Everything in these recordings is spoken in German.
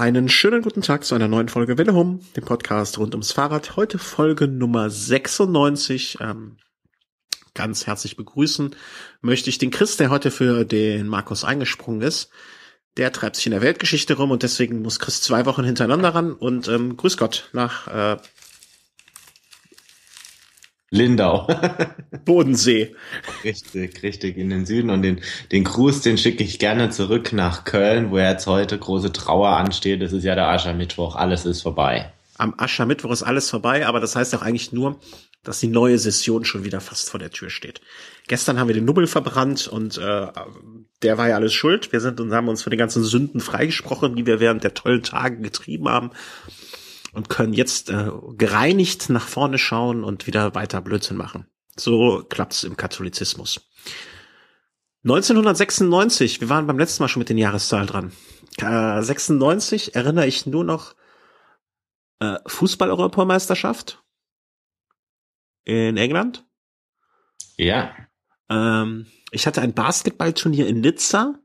Einen schönen guten Tag zu einer neuen Folge Welle Hum, dem Podcast rund ums Fahrrad. Heute Folge Nummer 96. Ähm, ganz herzlich begrüßen möchte ich den Chris, der heute für den Markus eingesprungen ist. Der treibt sich in der Weltgeschichte rum und deswegen muss Chris zwei Wochen hintereinander ran. Und ähm, grüß Gott nach äh, Lindau. Bodensee. Richtig, richtig, in den Süden. Und den, den Gruß, den schicke ich gerne zurück nach Köln, wo jetzt heute große Trauer ansteht. Es ist ja der Aschermittwoch, alles ist vorbei. Am Aschermittwoch ist alles vorbei, aber das heißt auch eigentlich nur, dass die neue Session schon wieder fast vor der Tür steht. Gestern haben wir den Nubbel verbrannt und äh, der war ja alles schuld. Wir sind und haben uns von den ganzen Sünden freigesprochen, die wir während der tollen Tage getrieben haben und können jetzt äh, gereinigt nach vorne schauen und wieder weiter Blödsinn machen. So klappt's im Katholizismus. 1996, wir waren beim letzten Mal schon mit den Jahreszahlen dran. Äh, 96 erinnere ich nur noch äh, Fußball-Europameisterschaft in England. Ja. Ähm, ich hatte ein Basketballturnier in Nizza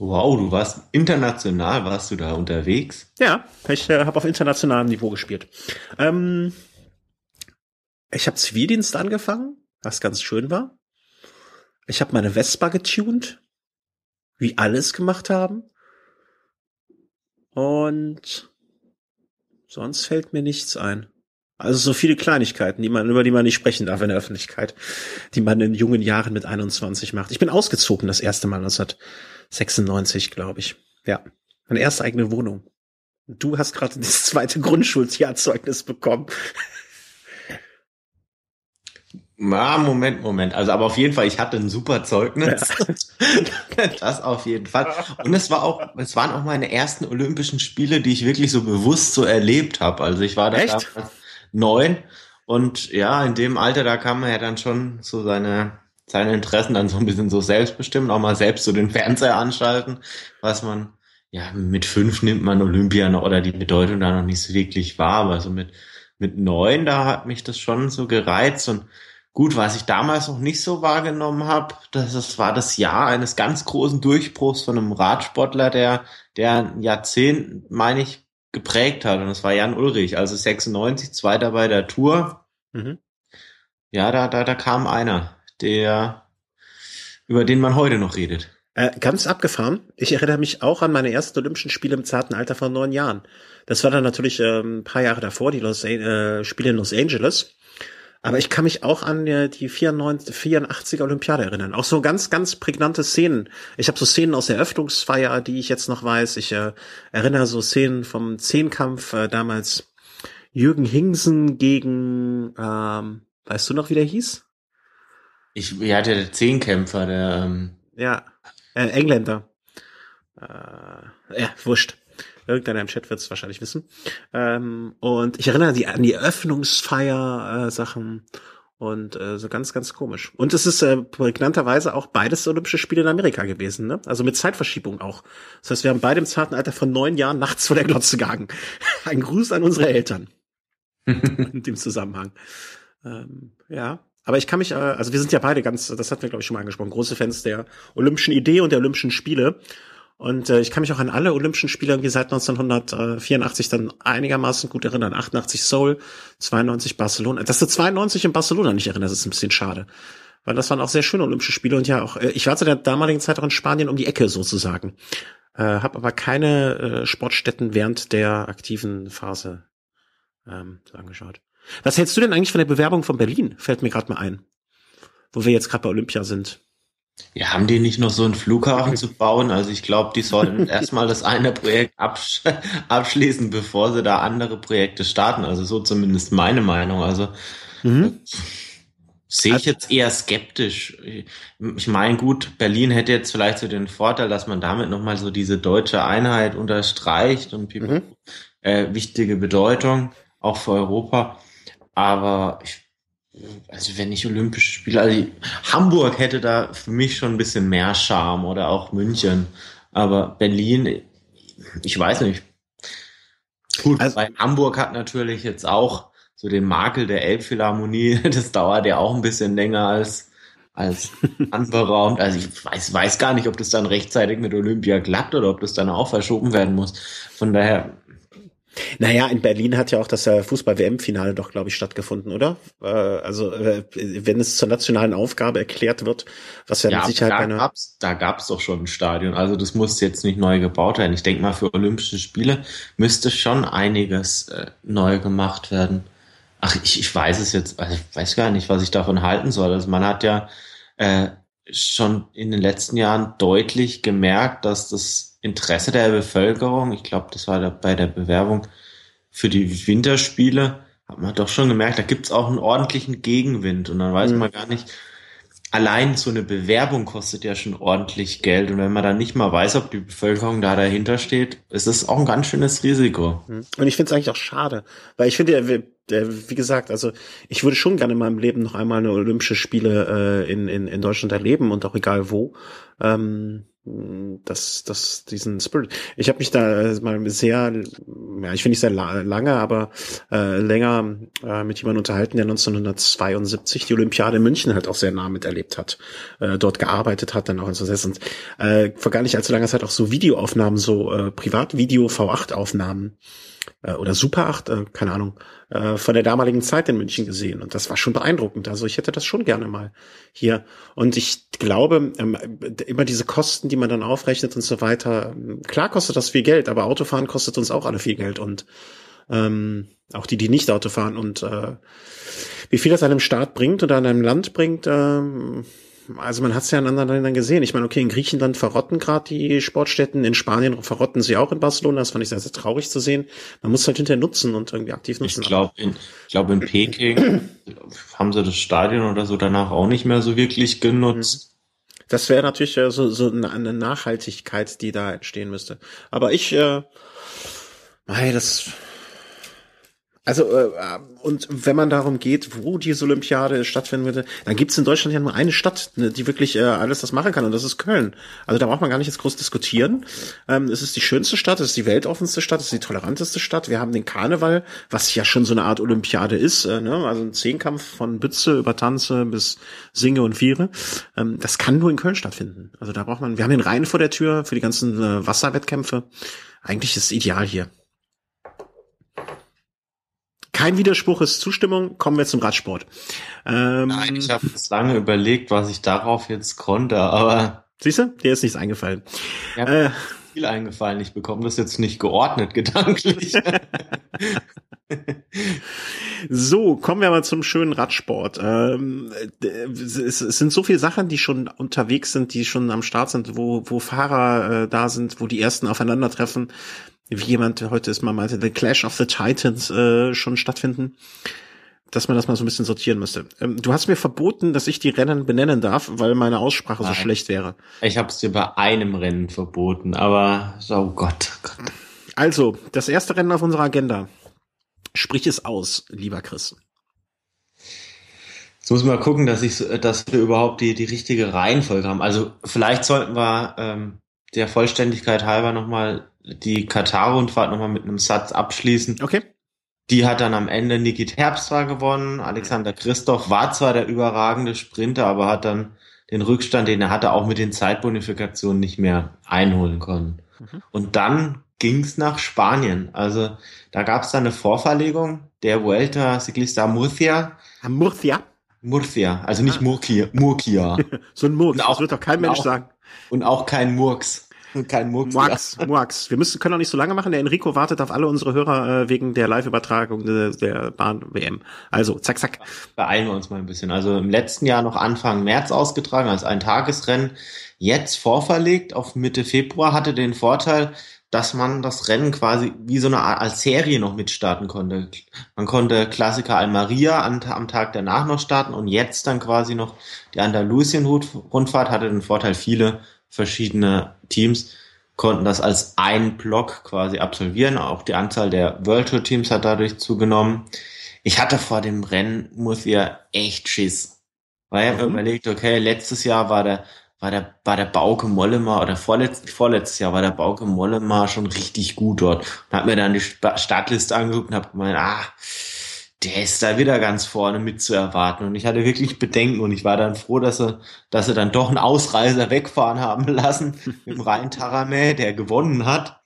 Wow, du warst international, warst du da unterwegs? Ja, ich äh, habe auf internationalem Niveau gespielt. Ähm, ich habe Zivildienst angefangen, was ganz schön war. Ich habe meine Vespa getuned, wie alles gemacht haben. Und sonst fällt mir nichts ein. Also so viele Kleinigkeiten, die man, über die man nicht sprechen darf in der Öffentlichkeit, die man in jungen Jahren mit 21 macht. Ich bin ausgezogen das erste Mal 1996, glaube ich. Ja. Meine erste eigene Wohnung. Du hast gerade das zweite Grundschuljahrzeugnis bekommen. Na, Moment, Moment. Also, aber auf jeden Fall, ich hatte ein super Zeugnis. Ja. das auf jeden Fall. Und es war auch, es waren auch meine ersten Olympischen Spiele, die ich wirklich so bewusst so erlebt habe. Also ich war da Echt? Neun. Und ja, in dem Alter, da kann man ja dann schon so seine, seine Interessen dann so ein bisschen so selbstbestimmen, auch mal selbst so den Fernseher anschalten, was man, ja, mit fünf nimmt man Olympia noch, oder die Bedeutung da noch nicht so wirklich wahr, aber so mit, mit neun, da hat mich das schon so gereizt und gut, was ich damals noch nicht so wahrgenommen habe, das, das war das Jahr eines ganz großen Durchbruchs von einem Radsportler, der, der ein Jahrzehnt, meine ich, geprägt hat. Und das war Jan Ulrich, also 96, Zweiter bei der Tour. Mhm. Ja, da, da, da kam einer, der, über den man heute noch redet. Äh, ganz abgefahren. Ich erinnere mich auch an meine ersten Olympischen Spiele im zarten Alter von neun Jahren. Das war dann natürlich äh, ein paar Jahre davor, die Los, äh, Spiele in Los Angeles. Aber ich kann mich auch an äh, die 94, 84er Olympiade erinnern. Auch so ganz, ganz prägnante Szenen. Ich habe so Szenen aus der Eröffnungsfeier, die ich jetzt noch weiß. Ich äh, erinnere so Szenen vom Zehnkampf äh, damals. Jürgen Hingsen gegen, ähm, weißt du noch, wie der hieß? Ich, ja, hatte der Zehnkämpfer, der. Ähm ja, äh, Engländer. Äh, ja, wurscht. Irgendeiner im Chat wird es wahrscheinlich wissen. Ähm, und ich erinnere die an die Eröffnungsfeier-Sachen und äh, so ganz, ganz komisch. Und es ist äh, prägnanterweise auch beides Olympische Spiele in Amerika gewesen, ne? Also mit Zeitverschiebung auch. Das heißt, wir haben beide im zarten Alter von neun Jahren nachts vor der Glotze gehangen. Ein Gruß an unsere Eltern. in dem Zusammenhang. Ähm, ja. Aber ich kann mich, äh, also wir sind ja beide ganz, das hatten wir, glaube ich, schon mal angesprochen, große Fans der Olympischen Idee und der Olympischen Spiele. Und äh, ich kann mich auch an alle Olympischen Spiele irgendwie seit 1984 dann einigermaßen gut erinnern. 88 Seoul, 92 Barcelona. Dass du 92 in Barcelona nicht erinnerst, ist ein bisschen schade. Weil das waren auch sehr schöne Olympische Spiele und ja auch, äh, ich war zu der damaligen Zeit auch in Spanien um die Ecke sozusagen. Äh, habe aber keine äh, Sportstätten während der aktiven Phase ähm, angeschaut. Was hältst du denn eigentlich von der Bewerbung von Berlin? Fällt mir gerade mal ein. Wo wir jetzt gerade bei Olympia sind. Ja, haben die nicht noch so einen Flughafen zu bauen? Also ich glaube, die sollten erstmal das eine Projekt absch abschließen, bevor sie da andere Projekte starten. Also so zumindest meine Meinung. Also mhm. sehe ich also jetzt eher skeptisch. Ich meine, gut, Berlin hätte jetzt vielleicht so den Vorteil, dass man damit nochmal so diese deutsche Einheit unterstreicht und mhm. äh, wichtige Bedeutung auch für Europa. Aber ich also wenn ich Olympische Spiele, also Hamburg hätte da für mich schon ein bisschen mehr Charme oder auch München. Aber Berlin, ich weiß nicht. Gut, also, bei Hamburg hat natürlich jetzt auch so den Makel der Elbphilharmonie. Das dauert ja auch ein bisschen länger als als anberaumt. Also ich weiß, weiß gar nicht, ob das dann rechtzeitig mit Olympia klappt oder ob das dann auch verschoben werden muss. Von daher naja, in Berlin hat ja auch das äh, Fußball-WM-Finale doch, glaube ich, stattgefunden, oder? Äh, also äh, wenn es zur nationalen Aufgabe erklärt wird, was ja, ja mit Sicherheit da eine... Gab's, da gab's doch schon ein Stadion, also das muss jetzt nicht neu gebaut werden. Ich denke mal, für Olympische Spiele müsste schon einiges äh, neu gemacht werden. Ach, ich, ich weiß es jetzt, also ich weiß gar nicht, was ich davon halten soll. Also man hat ja äh, schon in den letzten Jahren deutlich gemerkt, dass das Interesse der Bevölkerung, ich glaube, das war da bei der Bewerbung für die Winterspiele, hat man doch schon gemerkt, da gibt's auch einen ordentlichen Gegenwind und dann weiß mhm. man gar nicht, allein so eine Bewerbung kostet ja schon ordentlich Geld und wenn man dann nicht mal weiß, ob die Bevölkerung da dahinter steht, ist es auch ein ganz schönes Risiko. Mhm. Und ich finde es eigentlich auch schade, weil ich finde, wie gesagt, also ich würde schon gerne in meinem Leben noch einmal eine Olympische Spiele äh, in, in, in Deutschland erleben und auch egal wo. Ähm, das, das, diesen Spirit. Ich habe mich da mal sehr, ja, ich finde nicht sehr lange, aber äh, länger äh, mit jemandem unterhalten, der 1972 die Olympiade in München halt auch sehr nah miterlebt hat, äh, dort gearbeitet hat, dann auch in so und äh, vor gar nicht allzu langer Zeit auch so Videoaufnahmen, so äh, Privatvideo V8-Aufnahmen äh, oder Super 8, äh, keine Ahnung, äh, von der damaligen Zeit in München gesehen. Und das war schon beeindruckend. Also ich hätte das schon gerne mal hier. Und ich glaube, ähm, immer diese Kosten, die man dann aufrechnet und so weiter, klar kostet das viel Geld, aber Autofahren kostet uns auch alle viel Geld und ähm, auch die, die nicht Auto fahren. Und äh, wie viel das einem Staat bringt oder einem Land bringt, ähm, also man hat es ja in anderen Ländern gesehen. Ich meine, okay, in Griechenland verrotten gerade die Sportstätten, in Spanien verrotten sie auch in Barcelona. Das fand ich sehr, sehr traurig zu sehen. Man muss halt hinterher nutzen und irgendwie aktiv nutzen. Ich glaube, in, ich glaube in Peking haben sie das Stadion oder so danach auch nicht mehr so wirklich genutzt. Das wäre natürlich äh, so, so eine Nachhaltigkeit, die da entstehen müsste. Aber ich, äh, hey, das also, äh, und wenn man darum geht, wo diese Olympiade stattfinden würde, dann gibt es in Deutschland ja nur eine Stadt, ne, die wirklich äh, alles das machen kann, und das ist Köln. Also da braucht man gar nicht jetzt groß diskutieren. Ähm, es ist die schönste Stadt, es ist die weltoffenste Stadt, es ist die toleranteste Stadt. Wir haben den Karneval, was ja schon so eine Art Olympiade ist, äh, ne? also ein Zehnkampf von Bütze über Tanze bis Singe und Viere. Ähm, das kann nur in Köln stattfinden. Also da braucht man, wir haben den Rhein vor der Tür für die ganzen äh, Wasserwettkämpfe. Eigentlich ist es ideal hier. Kein Widerspruch ist Zustimmung. Kommen wir zum Radsport. Ähm, Nein, ich habe lange überlegt, was ich darauf jetzt konnte, aber. Siehst du, dir ist nichts eingefallen. Ja, äh, viel eingefallen. Ich bekomme das jetzt nicht geordnet gedanklich. so, kommen wir mal zum schönen Radsport. Ähm, es, es, sind so viele Sachen, die schon unterwegs sind, die schon am Start sind, wo, wo Fahrer äh, da sind, wo die ersten aufeinandertreffen wie jemand heute ist mal meinte, The Clash of the Titans äh, schon stattfinden, dass man das mal so ein bisschen sortieren müsste. Ähm, du hast mir verboten, dass ich die Rennen benennen darf, weil meine Aussprache Nein. so schlecht wäre. Ich habe es dir bei einem Rennen verboten, aber oh Gott, Gott. Also, das erste Rennen auf unserer Agenda. Sprich es aus, lieber Chris. Jetzt muss mal gucken, dass ich, dass wir überhaupt die die richtige Reihenfolge haben. Also vielleicht sollten wir ähm, der Vollständigkeit halber nochmal die Katar-Rundfahrt nochmal mit einem Satz abschließen. Okay. Die hat dann am Ende Niki Terpstra gewonnen. Alexander Christoph war zwar der überragende Sprinter, aber hat dann den Rückstand, den er hatte, auch mit den Zeitbonifikationen nicht mehr einholen können. Mhm. Und dann ging's nach Spanien. Also da gab's dann eine Vorverlegung. Der Vuelta Ciclista Murcia. Murcia? Murcia, also nicht ah. Murkia. Murkia. so ein Murks, das wird doch kein Mensch auch, sagen. Und auch kein Murks. Kein Murks. Murks, Murks. Wir müssen, können auch nicht so lange machen. Der Enrico wartet auf alle unsere Hörer äh, wegen der Live-Übertragung der, der Bahn-WM. Also, zack, zack. Beeilen wir uns mal ein bisschen. Also im letzten Jahr noch Anfang März ausgetragen als ein Tagesrennen. Jetzt vorverlegt auf Mitte Februar hatte den Vorteil, dass man das Rennen quasi wie so eine Art als Serie noch mitstarten konnte. Man konnte Klassiker Almaria am, am Tag danach noch starten und jetzt dann quasi noch die Andalusien-Rundfahrt hatte den Vorteil, viele verschiedene Teams konnten das als ein Block quasi absolvieren. Auch die Anzahl der World Tour Teams hat dadurch zugenommen. Ich hatte vor dem Rennen, muss ja echt Schiss. Weil ich habe mhm. überlegt, okay, letztes Jahr war der, war der, war der Bauke Mollema oder vorletzt, vorletztes Jahr war der Bauke Mollema schon richtig gut dort. Und hab mir dann die Startliste angeguckt und hab gemeint, ah, der ist da wieder ganz vorne mit zu erwarten. Und ich hatte wirklich Bedenken und ich war dann froh, dass sie, dass sie dann doch einen Ausreißer wegfahren haben lassen dem Rhein Taramä, der gewonnen hat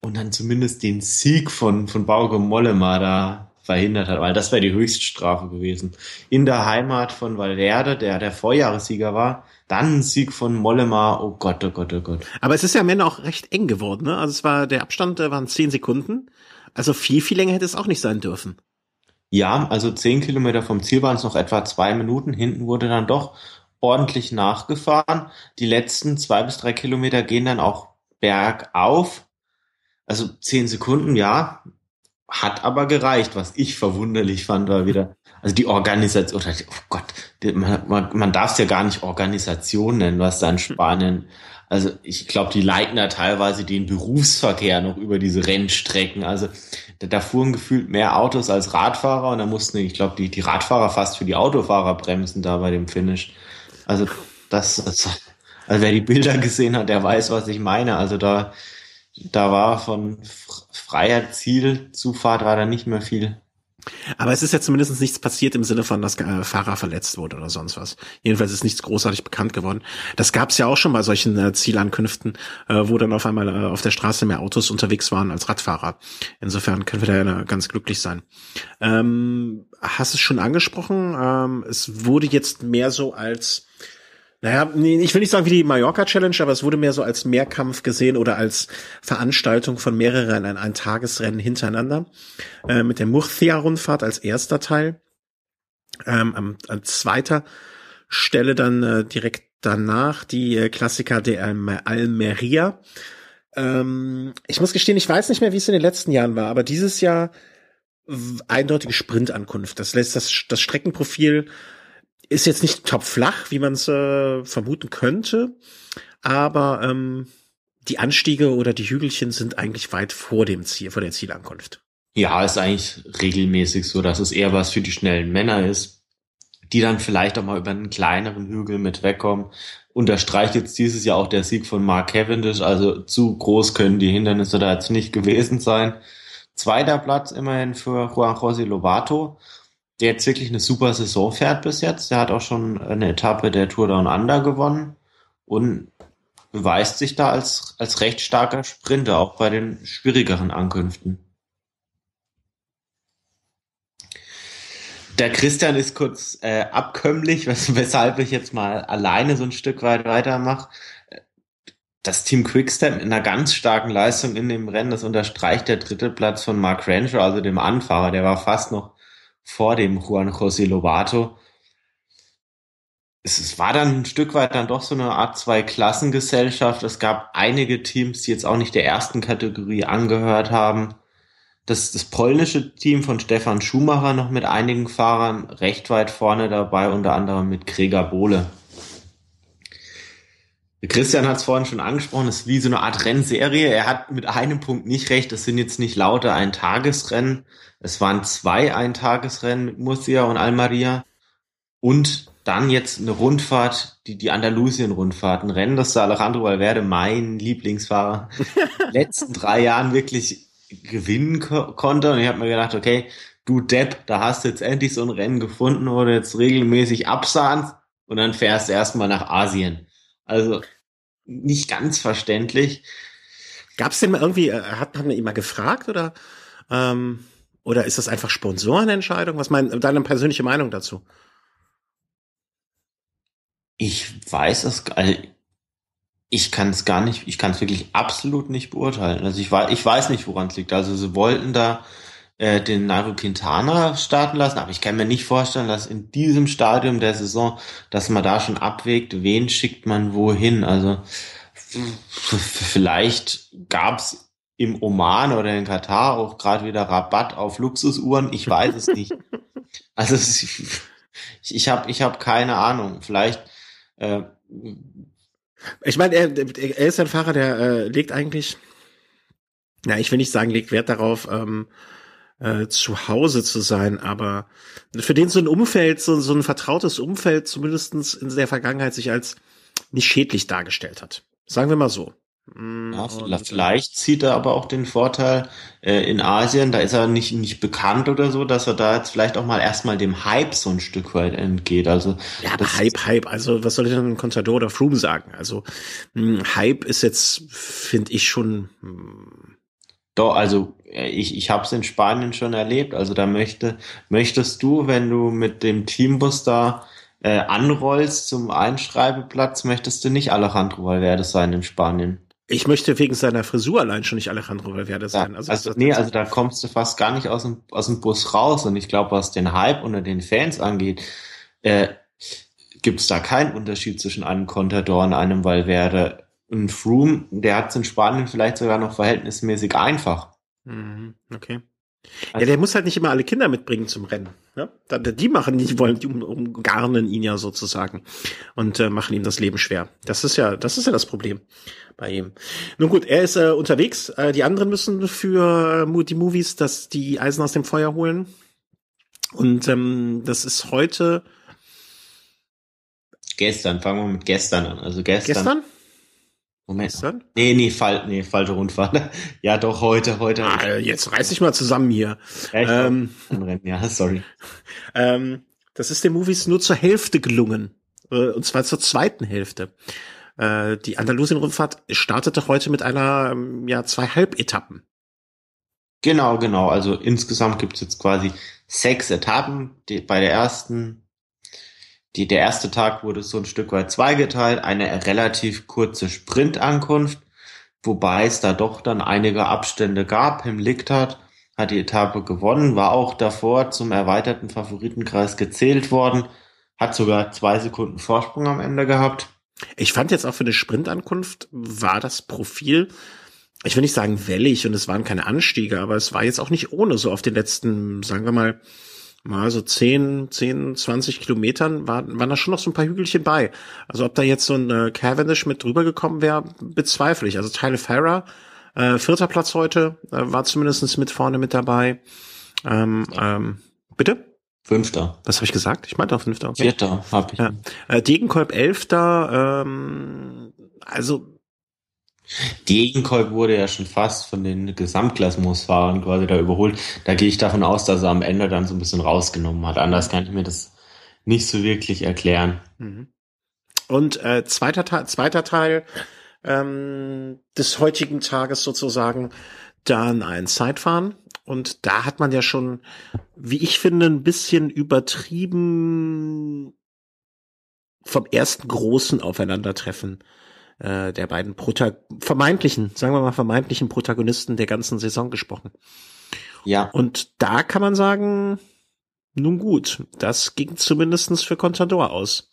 und dann zumindest den Sieg von, von Bauke Mollema da verhindert hat, weil das wäre die Höchststrafe gewesen. In der Heimat von Valverde, der der Vorjahressieger war, dann ein Sieg von Mollema, oh Gott, oh Gott, oh Gott. Aber es ist ja am Ende auch recht eng geworden, ne? Also es war, der Abstand der waren zehn Sekunden. Also viel, viel länger hätte es auch nicht sein dürfen. Ja, also zehn Kilometer vom Ziel waren es noch etwa zwei Minuten. Hinten wurde dann doch ordentlich nachgefahren. Die letzten zwei bis drei Kilometer gehen dann auch bergauf. Also zehn Sekunden, ja, hat aber gereicht. Was ich verwunderlich fand, war wieder, also die Organisation, oder, oh Gott, man, man, man darf es ja gar nicht Organisation nennen, was da in Spanien also ich glaube, die leiten da teilweise den Berufsverkehr noch über diese Rennstrecken. Also da, da fuhren gefühlt mehr Autos als Radfahrer und da mussten, ich glaube, die, die Radfahrer fast für die Autofahrer bremsen da bei dem Finish. Also das, das also wer die Bilder gesehen hat, der weiß, was ich meine. Also da, da war von freier Zielzufahrt war da nicht mehr viel. Aber es ist ja zumindest nichts passiert im Sinne von, dass äh, Fahrer verletzt wurde oder sonst was. Jedenfalls ist nichts großartig bekannt geworden. Das gab es ja auch schon bei solchen äh, Zielankünften, äh, wo dann auf einmal äh, auf der Straße mehr Autos unterwegs waren als Radfahrer. Insofern können wir da ja ganz glücklich sein. Ähm, hast es schon angesprochen? Ähm, es wurde jetzt mehr so als naja, ich will nicht sagen wie die Mallorca Challenge, aber es wurde mehr so als Mehrkampf gesehen oder als Veranstaltung von mehreren ein, ein Tagesrennen hintereinander. Äh, mit der Murcia-Rundfahrt als erster Teil. Ähm, an, zweiter Stelle dann äh, direkt danach die äh, Klassiker der Almeria. Ähm, ich muss gestehen, ich weiß nicht mehr, wie es in den letzten Jahren war, aber dieses Jahr eindeutige Sprintankunft. Das lässt das, das Streckenprofil ist jetzt nicht top flach, wie man es äh, vermuten könnte, aber ähm, die Anstiege oder die Hügelchen sind eigentlich weit vor dem Ziel, vor der Zielankunft. Ja, ist eigentlich regelmäßig so, dass es eher was für die schnellen Männer ist, die dann vielleicht auch mal über einen kleineren Hügel mit wegkommen. Unterstreicht jetzt dieses Jahr auch der Sieg von Mark Cavendish, also zu groß können die Hindernisse da jetzt nicht gewesen sein. Zweiter Platz immerhin für Juan José Lobato der jetzt wirklich eine super Saison fährt bis jetzt. Der hat auch schon eine Etappe der Tour Down Under gewonnen und beweist sich da als, als recht starker Sprinter, auch bei den schwierigeren Ankünften. Der Christian ist kurz äh, abkömmlich, weshalb ich jetzt mal alleine so ein Stück weit weitermache. Das Team Quickstep in einer ganz starken Leistung in dem Rennen, das unterstreicht der dritte Platz von Mark Ranger, also dem Anfahrer. Der war fast noch vor dem Juan José Lobato. Es, war dann ein Stück weit dann doch so eine Art Zwei-Klassengesellschaft. Es gab einige Teams, die jetzt auch nicht der ersten Kategorie angehört haben. Das, das polnische Team von Stefan Schumacher noch mit einigen Fahrern recht weit vorne dabei, unter anderem mit Gregor Bohle. Christian hat es vorhin schon angesprochen, es ist wie so eine Art Rennserie. Er hat mit einem Punkt nicht recht, es sind jetzt nicht lauter Ein-Tagesrennen. Es waren zwei Eintagesrennen mit Murcia und Almeria. Und dann jetzt eine Rundfahrt, die, die Andalusien-Rundfahrt, ein Rennen, das Alejandro Valverde, mein Lieblingsfahrer, letzten drei Jahren wirklich gewinnen ko konnte. Und ich habe mir gedacht, okay, du Depp, da hast du jetzt endlich so ein Rennen gefunden, wo du jetzt regelmäßig absahnst und dann fährst du erstmal nach Asien. Also nicht ganz verständlich. Gab es denn mal irgendwie, äh, hat, hat man ihn mal gefragt oder, ähm, oder ist das einfach Sponsorenentscheidung? Was mein, deine persönliche Meinung dazu? Ich weiß es, also ich kann es gar nicht, ich kann es wirklich absolut nicht beurteilen. Also ich weiß, ich weiß nicht, woran es liegt. Also sie wollten da äh, den Nairo Quintana starten lassen, aber ich kann mir nicht vorstellen, dass in diesem Stadium der Saison, dass man da schon abwägt, wen schickt man wohin. Also vielleicht gab's im Oman oder in Katar auch gerade wieder Rabatt auf Luxusuhren. Ich weiß es nicht. Also ich, ich habe ich hab keine Ahnung. Vielleicht äh, ich meine, er, er ist ein Fahrer, der äh, legt eigentlich, na, ich will nicht sagen, legt Wert darauf, ähm, äh, zu Hause zu sein, aber für den so ein Umfeld, so, so ein vertrautes Umfeld zumindestens in der Vergangenheit sich als nicht schädlich dargestellt hat. Sagen wir mal so. Mm, ja, vielleicht zieht er aber auch den Vorteil äh, in Asien, da ist er nicht, nicht bekannt oder so, dass er da jetzt vielleicht auch mal erstmal dem Hype so ein Stück weit entgeht. Also Ja, aber Hype, Hype, also was soll ich denn Contador oder Froome sagen? Also mh, hm, Hype ist jetzt, finde ich schon. Mh, hm, doch, also ich, ich habe es in Spanien schon erlebt. Also da möchte, möchtest du, wenn du mit dem Teambus da äh, anrollst zum Einschreibeplatz, möchtest du nicht Alejandro Valverde sein in Spanien. Ich möchte wegen seiner Frisur allein schon nicht Alejandro Valverde sein. Ja, also, also nee, also da kommst du fast gar nicht aus dem, aus dem Bus raus. Und ich glaube, was den Hype unter den Fans angeht, äh, gibt es da keinen Unterschied zwischen einem Contador und einem Valverde. Ein Froome, der hat es in Spanien vielleicht sogar noch verhältnismäßig einfach. Mhm, okay. Also, ja, der muss halt nicht immer alle Kinder mitbringen zum Rennen. Ne? Die machen, die wollen, die um, umgarnen ihn ja sozusagen und äh, machen ihm das Leben schwer. Das ist ja, das ist ja das Problem bei ihm. Nun gut, er ist äh, unterwegs. Äh, die anderen müssen für äh, die Movies, dass die Eisen aus dem Feuer holen. Und ähm, das ist heute. Gestern, fangen wir mit gestern an. Also gestern. Gestern? Moment. Gestern? Nee, nee, fall, nee, falsche Rundfahrt. ja, doch, heute, heute. Ah, jetzt reiß dich mal zusammen hier. Ja, ähm, ja sorry. Ähm, das ist den Movies nur zur Hälfte gelungen. Äh, und zwar zur zweiten Hälfte. Äh, die Andalusien-Rundfahrt startete heute mit einer, ähm, ja, zwei Halbetappen. Genau, genau. Also insgesamt gibt's jetzt quasi sechs Etappen. Die, bei der ersten die, der erste Tag wurde so ein Stück weit zweigeteilt, eine relativ kurze Sprintankunft, wobei es da doch dann einige Abstände gab. Im Lichtart hat die Etappe gewonnen, war auch davor zum erweiterten Favoritenkreis gezählt worden, hat sogar zwei Sekunden Vorsprung am Ende gehabt. Ich fand jetzt auch für eine Sprintankunft war das Profil, ich will nicht sagen wellig und es waren keine Anstiege, aber es war jetzt auch nicht ohne so auf den letzten, sagen wir mal, mal so 10, 10, 20 Kilometern waren, waren da schon noch so ein paar Hügelchen bei. Also ob da jetzt so ein äh, Cavendish mit drüber gekommen wäre, bezweifle ich. Also Tyler Farrer, äh, vierter Platz heute, äh, war zumindestens mit vorne mit dabei. Ähm, ähm, bitte? Fünfter. Was habe ich gesagt? Ich meinte auch Fünfter. Okay. Vierter habe ich. Ja. Äh, Degenkolb Elfter. Ähm, also Degenkolb wurde ja schon fast von den Gesamtklassementsfahrern quasi da überholt. Da gehe ich davon aus, dass er am Ende dann so ein bisschen rausgenommen hat. Anders kann ich mir das nicht so wirklich erklären. Mhm. Und äh, zweiter, Teil, zweiter Teil ähm, des heutigen Tages sozusagen dann ein Zeitfahren. Und da hat man ja schon, wie ich finde, ein bisschen übertrieben vom ersten großen Aufeinandertreffen äh, der beiden Prota vermeintlichen, sagen wir mal vermeintlichen Protagonisten der ganzen Saison gesprochen. Ja. Und da kann man sagen, nun gut, das ging zumindestens für Contador aus.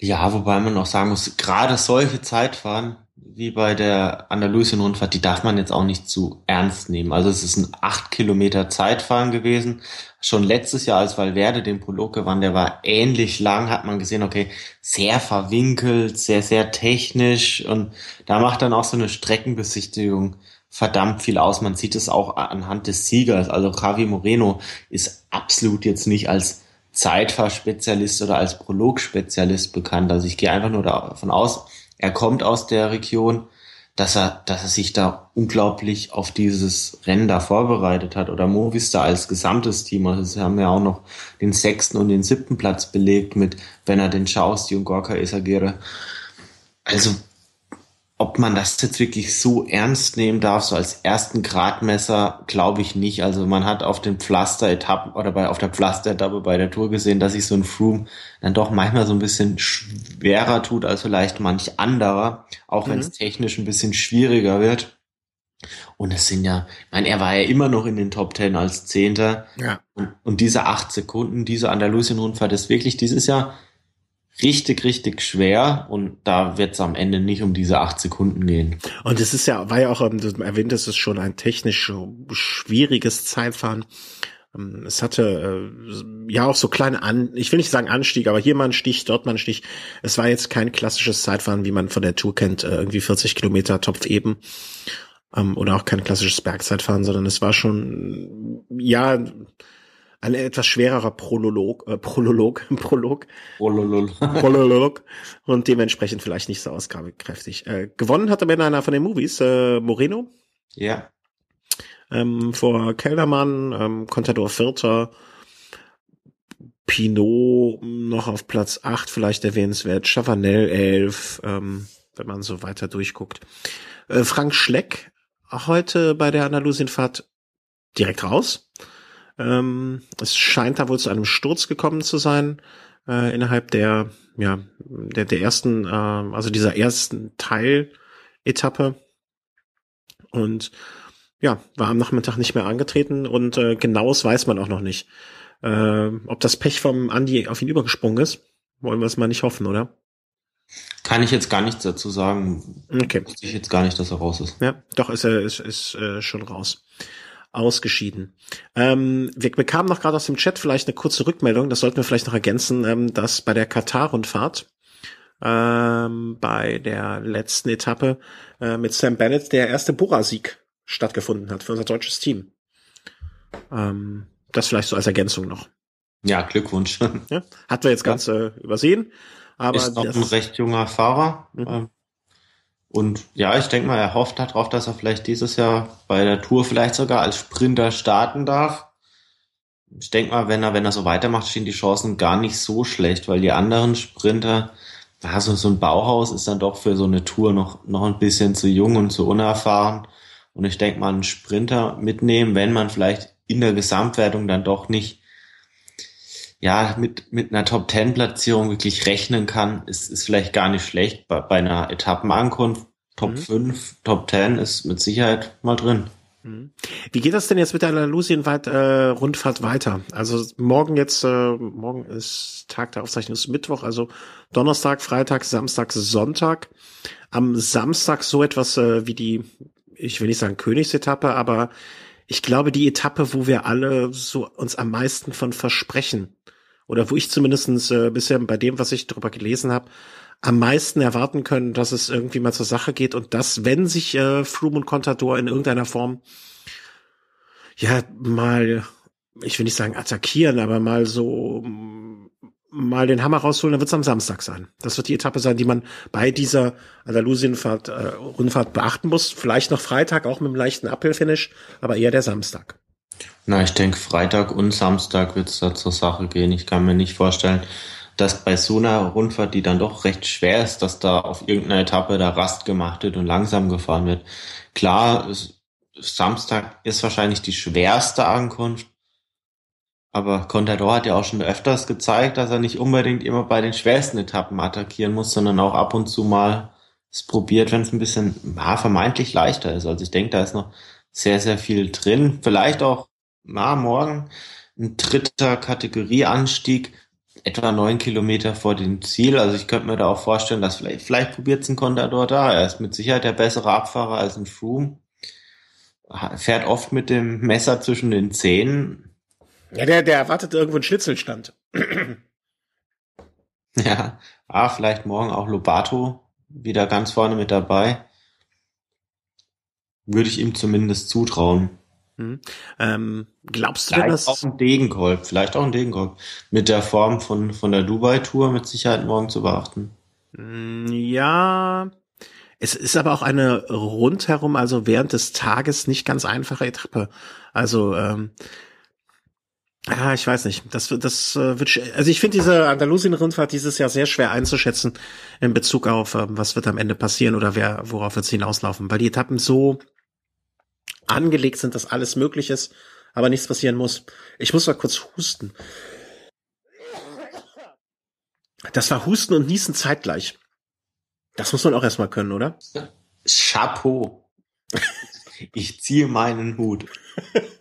Ja, wobei man auch sagen muss, gerade solche Zeitfahren wie bei der Andalusien-Rundfahrt, die darf man jetzt auch nicht zu ernst nehmen. Also es ist ein acht Kilometer Zeitfahren gewesen. Schon letztes Jahr, als Valverde den Prolog gewann, der war ähnlich lang, hat man gesehen, okay, sehr verwinkelt, sehr, sehr technisch und da macht dann auch so eine Streckenbesichtigung verdammt viel aus. Man sieht es auch anhand des Siegers. Also Javi Moreno ist absolut jetzt nicht als Zeitfahrspezialist oder als Prologspezialist bekannt. Also ich gehe einfach nur davon aus, er kommt aus der Region, dass er, dass er sich da unglaublich auf dieses Rennen da vorbereitet hat oder Movistar als gesamtes Team. Also sie haben ja auch noch den sechsten und den siebten Platz belegt mit Bernard Schausti und Gorka Esagere. Also ob man das jetzt wirklich so ernst nehmen darf, so als ersten Gradmesser, glaube ich nicht. Also man hat auf den Pflaster-Etappen oder bei, auf der Pflaster-Etappe bei der Tour gesehen, dass sich so ein Froome dann doch manchmal so ein bisschen schwerer tut als vielleicht manch anderer, auch mhm. wenn es technisch ein bisschen schwieriger wird. Und es sind ja, ich meine, er war ja immer noch in den Top Ten als Zehnter. Ja. Und, und diese acht Sekunden, diese Andalusien-Rundfahrt ist wirklich dieses Jahr richtig, richtig schwer und da wird es am Ende nicht um diese acht Sekunden gehen. Und es ist ja, war ja auch, ähm, du erwähnt, es schon ein technisch schwieriges Zeitfahren. Ähm, es hatte äh, ja auch so kleine An, ich will nicht sagen Anstieg, aber hier mal ein Stich, dort mal ein Stich. Es war jetzt kein klassisches Zeitfahren, wie man von der Tour kennt, äh, irgendwie 40 Kilometer Topf eben. Ähm, oder auch kein klassisches Bergzeitfahren, sondern es war schon, ja, ein etwas schwererer Prolog, äh, Prolog, Prolog, Prolog. Prolog und dementsprechend vielleicht nicht so ausgabekräftig. Äh, gewonnen hat aber in einer von den Movies äh, Moreno. Ja. Ähm, vor Kellermann, ähm, Contador Vierter, Pinot noch auf Platz 8 vielleicht erwähnenswert, Chavanel 11, ähm, wenn man so weiter durchguckt. Äh, Frank Schleck heute bei der Andalusienfahrt direkt raus. Ähm, es scheint da wohl zu einem Sturz gekommen zu sein äh, innerhalb der ja der der ersten äh, also dieser ersten Teiletappe und ja war am Nachmittag nicht mehr angetreten und äh, genaues weiß man auch noch nicht. Äh, ob das Pech vom Andi auf ihn übergesprungen ist, wollen wir es mal nicht hoffen, oder? Kann ich jetzt gar nichts dazu sagen. Okay. Wusste ich jetzt gar nicht, dass er raus ist. Ja, doch ist er ist, ist äh, schon raus. Ausgeschieden. Ähm, wir bekamen noch gerade aus dem Chat vielleicht eine kurze Rückmeldung, das sollten wir vielleicht noch ergänzen, ähm, dass bei der Katar-Rundfahrt ähm, bei der letzten Etappe äh, mit Sam Bennett der erste Bora-Sieg stattgefunden hat für unser deutsches Team. Ähm, das vielleicht so als Ergänzung noch. Ja, Glückwunsch. Ja, hat wir jetzt Ja. ganz äh, übersehen. Aber ist noch ein recht junger Fahrer. Mhm. Und ja, ich denke mal, er hofft darauf, dass er vielleicht dieses Jahr bei der Tour vielleicht sogar als Sprinter starten darf. Ich denke mal, wenn er, wenn er so weitermacht, stehen die Chancen gar nicht so schlecht, weil die anderen Sprinter, also so ein Bauhaus ist dann doch für so eine Tour noch, noch ein bisschen zu jung und zu unerfahren. Und ich denke mal, einen Sprinter mitnehmen, wenn man vielleicht in der Gesamtwertung dann doch nicht ja, mit, mit einer Top Ten Platzierung wirklich rechnen kann, ist, ist vielleicht gar nicht schlecht. Bei, bei einer Etappenankunft Top Mhm. 5, Top 10 ist mit Sicherheit mal drin. Mhm. Wie geht das denn jetzt mit der Andalusien-Rundfahrt weiter? Also morgen jetzt, äh, morgen ist Tag der Aufzeichnung, ist Mittwoch, also Donnerstag, Freitag, Samstag, Sonntag. Am Samstag so etwas äh, wie die, ich will nicht sagen Königsetappe, aber ich glaube die Etappe, wo wir alle so uns am meisten von versprechen. Oder wo ich zumindestens äh, bisher bei dem, was ich darüber gelesen habe, am meisten erwarten können, dass es irgendwie mal zur Sache geht und dass, wenn sich äh, Froome und Contador in irgendeiner Form ja mal, ich will nicht sagen attackieren, aber mal so mal den Hammer rausholen, dann wird es am Samstag sein. Das wird die Etappe sein, die man bei dieser Andalusienfahrt, äh, Rundfahrt beachten muss. Vielleicht noch Freitag, auch mit einem leichten Uphill-Finish, aber eher der Samstag. Na, ich denke, Freitag und Samstag wird es da zur Sache gehen. Ich kann mir nicht vorstellen, dass bei so einer Rundfahrt, die dann doch recht schwer ist, dass da auf irgendeiner Etappe da Rast gemacht wird und langsam gefahren wird. Klar, Samstag ist wahrscheinlich die schwerste Ankunft. Aber Contador hat ja auch schon öfters gezeigt, dass er nicht unbedingt immer bei den schwersten Etappen attackieren muss, sondern auch ab und zu mal es probiert, wenn es ein bisschen ja, vermeintlich leichter ist. Also ich denke, da ist noch sehr, sehr viel drin. Vielleicht auch na, morgen ein dritter Kategorieanstieg, etwa neun Kilometer vor dem Ziel. Also ich könnte mir da auch vorstellen, dass vielleicht, vielleicht probiert es ein Contador da. Er ist mit Sicherheit der bessere Abfahrer als ein Froome. Fährt oft mit dem Messer zwischen den Zähnen. Ja, der, der erwartet irgendwo einen Schnitzelstand. Ja, ah, vielleicht morgen auch Lobato wieder ganz vorne mit dabei. Würde ich ihm zumindest zutrauen. Hm. Ähm, glaubst du denn, Vielleicht dass auch ein Degenkolb, vielleicht auch ein Degenkolb. Mit der Form von, von der Dubai-Tour mit Sicherheit morgen zu beachten. Mm, Ja, es ist aber auch eine rundherum, also während des Tages nicht ganz einfache Etappe. Also, ähm, ja, ich weiß nicht. Das wird, das äh, wird, also ich finde diese Andalusien-Rundfahrt dieses Jahr sehr schwer einzuschätzen in Bezug auf, ähm, was wird am Ende passieren oder wer, worauf wird es hinauslaufen, weil die Etappen so angelegt sind, dass alles möglich ist, aber nichts passieren muss. Ich muss mal kurz husten. Das war Husten und Niesen zeitgleich. Das muss man auch erstmal können, oder? Chapeau. Ich ziehe meinen Hut.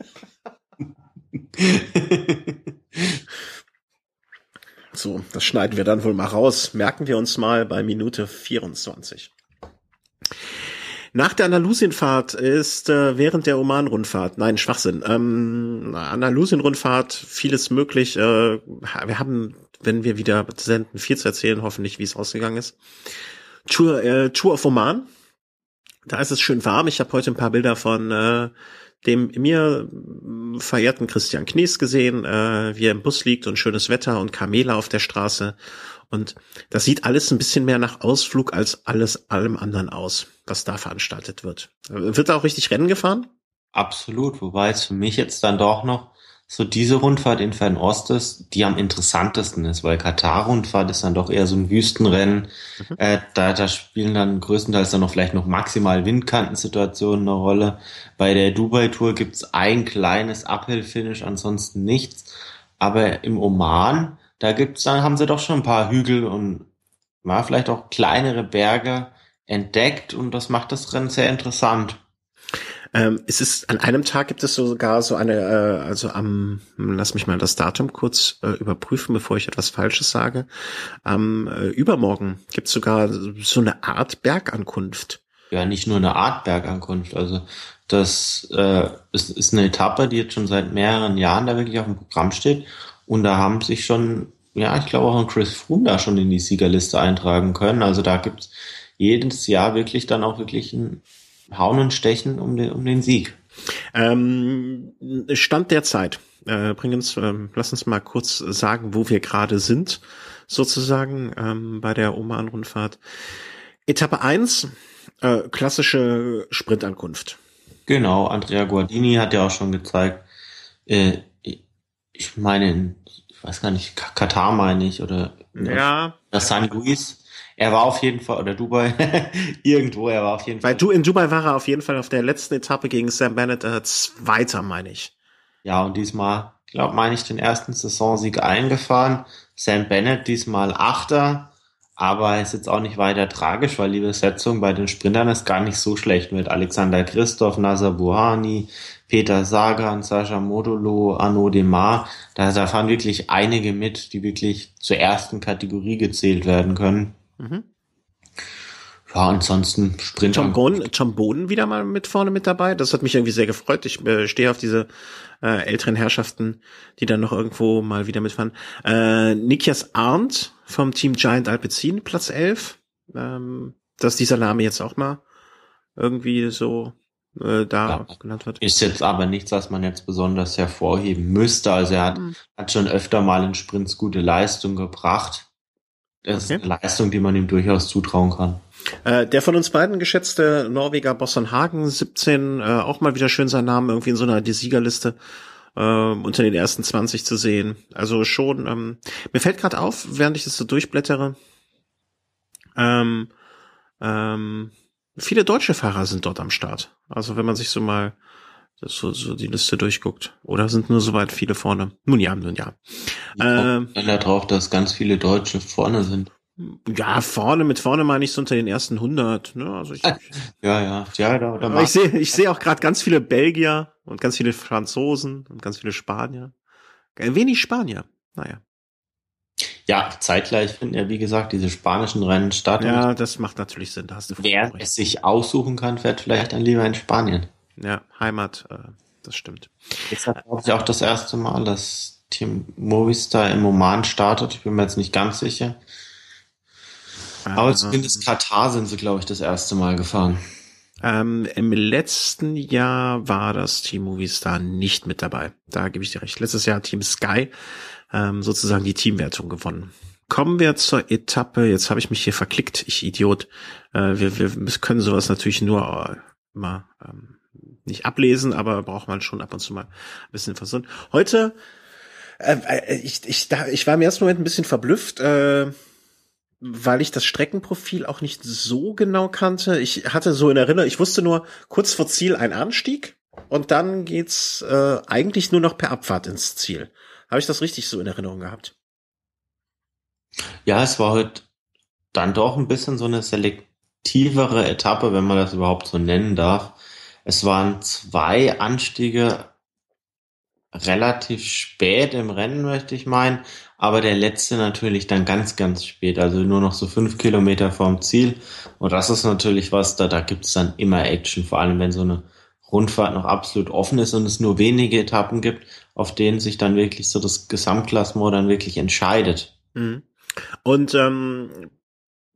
So, das schneiden wir dann wohl mal raus. Merken wir uns mal bei Minute 24. Nach der Andalusienfahrt ist äh, während der Oman-Rundfahrt, nein, Schwachsinn, ähm, Andalusien-Rundfahrt vieles möglich. Äh, wir haben, wenn wir wieder senden, viel zu erzählen, hoffentlich, wie es ausgegangen ist. Tour, äh, Tour of Oman. Da ist es schön warm. Ich habe heute ein paar Bilder von äh, dem mir verehrten Christian Knies gesehen, äh, wie er im Bus liegt und schönes Wetter und Kamele auf der Straße. Und das sieht alles ein bisschen mehr nach Ausflug als alles allem anderen aus, was da veranstaltet wird. Wird da auch richtig Rennen gefahren? Absolut, wobei es für mich jetzt dann doch noch so diese Rundfahrt in Fernost ist, die am interessantesten ist, weil Katar-Rundfahrt ist dann doch eher so ein Wüstenrennen. Mhm. Äh, da, da spielen dann größtenteils dann noch vielleicht noch maximal Windkantensituationen eine Rolle. Bei der Dubai-Tour gibt's ein kleines Uphill-Finish, ansonsten nichts. Aber im Oman, da gibt's dann, haben sie doch schon ein paar Hügel und ja, vielleicht auch kleinere Berge entdeckt und das macht das Rennen sehr interessant. Ähm, es ist an einem Tag gibt es sogar so eine, äh, also am, lass mich mal das Datum kurz äh, überprüfen, bevor ich etwas Falsches sage. Am äh, übermorgen gibt es sogar so eine Art Bergankunft. Ja, nicht nur eine Art Bergankunft. Also das äh, ist, ist eine Etappe, die jetzt schon seit mehreren Jahren da wirklich auf dem Programm steht. Und da haben sich schon, ja, ich glaube auch ein Chris Froome da schon in die Siegerliste eintragen können. Also da gibt's jedes Jahr wirklich dann auch wirklich ein Hauen und Stechen um den, um den Sieg. Ähm, Stand der Zeit. Äh, bring uns, äh, lass uns mal kurz sagen, wo wir gerade sind, sozusagen ähm, bei der Oman-Rundfahrt. Etappe eins äh, klassische Sprintankunft. Genau, Andrea Guardini hat ja auch schon gezeigt, äh, ich meine, ich weiß gar nicht, Katar meine ich, oder ja. das San Luis er war auf jeden Fall, oder Dubai, irgendwo, er war auf jeden Fall. Weil du in Dubai war er auf jeden Fall auf der letzten Etappe gegen Sam Bennett äh, Zweiter, meine ich. Ja, und diesmal, glaube meine ich, den ersten Saisonsieg eingefahren. Sam Bennett diesmal Achter, aber ist jetzt auch nicht weiter tragisch, weil die Besetzung bei den Sprintern ist gar nicht so schlecht mit Alexander Christoph, Nazar Buhani, Peter Sagan, Sascha Modolo, Arnaud Demar. Da, da fahren wirklich einige mit, die wirklich zur ersten Kategorie gezählt werden können. Mhm. Ja, ansonsten Sprint. Tom Boden wieder mal mit vorne mit dabei. Das hat mich irgendwie sehr gefreut. Ich äh, stehe auf diese äh, älteren Herrschaften, die dann noch irgendwo mal wieder mitfahren. Äh, Nikias Arndt vom Team Giant Alpecin, Platz 11. Ähm, dass dieser Name jetzt auch mal irgendwie so äh, da ja, genannt wird. Ist jetzt aber nichts, was man jetzt besonders hervorheben müsste. Also er hat, mhm. hat schon öfter mal in Sprints gute Leistung gebracht. Das okay. ist eine Leistung, die man ihm durchaus zutrauen kann. Äh, der von uns beiden geschätzte Norweger Bosson Hagen, 17, äh, auch mal wieder schön sein Name irgendwie in so einer die Siegerliste äh, unter den ersten 20 zu sehen. Also schon, ähm, mir fällt gerade auf, während ich das so durchblättere, ähm, ähm, viele deutsche Fahrer sind dort am Start. Also wenn man sich so mal das so, so die Liste durchguckt. Oder sind nur soweit viele vorne? Nun ja, nun ja. Ich ähm, da drauf, dass ganz viele Deutsche vorne sind. Ja, vorne, mit vorne meine ich so unter den ersten 100. Ne? Also ich, ja, ja, ja. Da, da ich sehe ich sehe auch gerade ganz viele Belgier und ganz viele Franzosen und ganz viele Spanier. Wenig Spanier. Naja. Ja, zeitgleich finden ja, wie gesagt, diese spanischen Rennen statt. Ja, das macht natürlich Sinn. Da hast du Wer es sich aussuchen kann, fährt vielleicht dann lieber in Spanien. Ja, Heimat, äh, das stimmt. Ist das, glaube ich, auch das erste Mal, dass Team Movistar im Oman startet. Ich bin mir jetzt nicht ganz sicher. Aber zumindest Katar sind sie, glaube ich, das erste Mal gefahren. Ähm, Im letzten Jahr war das Team Movistar nicht mit dabei. Da gebe ich dir recht. Letztes Jahr Team Sky ähm, sozusagen die Teamwertung gewonnen. Kommen wir zur Etappe. Jetzt habe ich mich hier verklickt, ich Idiot. Äh, wir, wir können sowas natürlich nur äh, immer ähm, nicht ablesen, aber braucht man schon ab und zu mal ein bisschen versuchen. Heute, äh, äh, ich, ich, da, ich war im ersten Moment ein bisschen verblüfft, äh, weil ich das Streckenprofil auch nicht so genau kannte. Ich hatte so in Erinnerung, ich wusste nur kurz vor Ziel ein Anstieg und dann geht's äh, eigentlich nur noch per Abfahrt ins Ziel. Habe ich das richtig so in Erinnerung gehabt? Ja, es war heute dann doch ein bisschen so eine selektivere Etappe, wenn man das überhaupt so nennen darf. Es waren zwei Anstiege relativ spät im Rennen, möchte ich meinen, aber der letzte natürlich dann ganz, ganz spät, also nur noch so fünf Kilometer vorm Ziel. Und das ist natürlich was, da, da gibt's dann immer Action, vor allem wenn so eine Rundfahrt noch absolut offen ist und es nur wenige Etappen gibt, auf denen sich dann wirklich so das Gesamtklassement dann wirklich entscheidet. Mhm. Und ähm,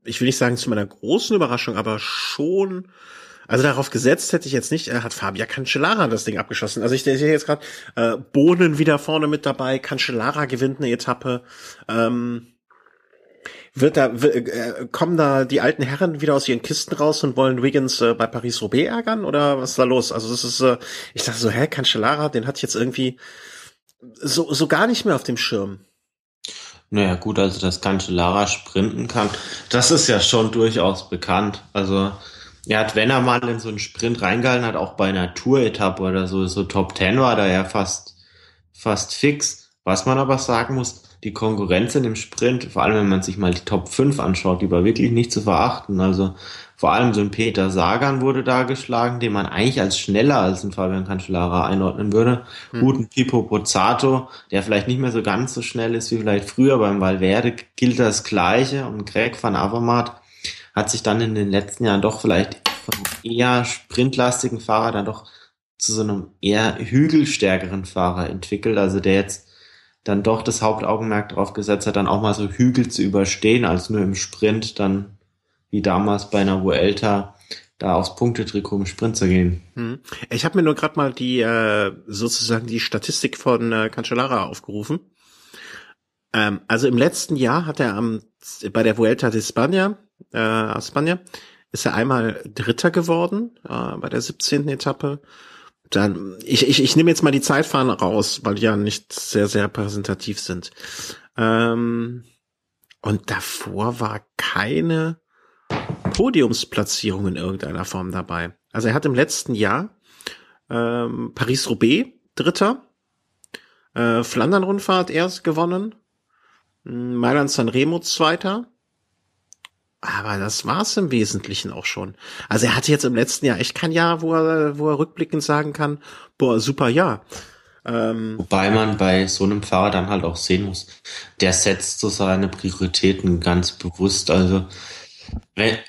ich will nicht sagen zu meiner großen Überraschung, aber schon Also darauf gesetzt hätte ich jetzt nicht, äh, hat Fabia Cancellara das Ding abgeschossen. Also ich sehe jetzt gerade äh, Bohnen wieder vorne mit dabei, Cancellara gewinnt eine Etappe. Ähm, wird da äh, kommen da die alten Herren wieder aus ihren Kisten raus und wollen Wiggins äh, bei Paris Roubaix ärgern oder was ist da los? Also das ist äh, ich dachte so, hä, Cancellara, den hatte ich jetzt irgendwie so so gar nicht mehr auf dem Schirm. Naja, gut, also dass Cancellara sprinten kann, das ist ja schon durchaus bekannt. Also er hat, wenn er mal in so einen Sprint reingehalten hat, auch bei einer Tour-Etappe oder so, so Top Ten war da ja fast, fast fix. Was man aber sagen muss, die Konkurrenz in dem Sprint, vor allem wenn man sich mal die Top 5 anschaut, die war wirklich nicht zu verachten. Also vor allem so ein Peter Sagan wurde da geschlagen, den man eigentlich als schneller als ein Fabian Cancellara einordnen würde. Hm. Guten Pipo Pozzato, der vielleicht nicht mehr so ganz so schnell ist wie vielleicht früher beim Valverde, gilt das Gleiche. Und Greg van Avermaet hat sich dann in den letzten Jahren doch vielleicht von eher sprintlastigen Fahrer dann doch zu so einem eher hügelstärkeren Fahrer entwickelt. Also der jetzt dann doch das Hauptaugenmerk darauf gesetzt hat, dann auch mal so Hügel zu überstehen, als nur im Sprint dann wie damals bei einer Vuelta da aufs Punktetrikot im Sprint zu gehen. Hm. Ich habe mir nur gerade mal die äh, sozusagen die Statistik von äh, Cancellara aufgerufen. Ähm, also im letzten Jahr hat er am bei der Vuelta de España äh, aus Spanien ist er einmal Dritter geworden äh, bei der 17. Etappe dann, ich, ich, ich nehme jetzt mal die Zeitfahren raus, weil die ja nicht sehr, sehr repräsentativ sind. Ähm, und davor war keine Podiumsplatzierung in irgendeiner Form dabei. Also er hat im letzten Jahr ähm, Paris-Roubaix Dritter, äh, Flandern-Rundfahrt erst gewonnen, Mailand-San Remo Zweiter, aber das war's im Wesentlichen auch schon. Also er hatte jetzt im letzten Jahr echt kein Jahr, wo er, wo er rückblickend sagen kann, boah, super Jahr. Ähm, Wobei man bei so einem Fahrer dann halt auch sehen muss, der setzt so seine Prioritäten ganz bewusst. Also der,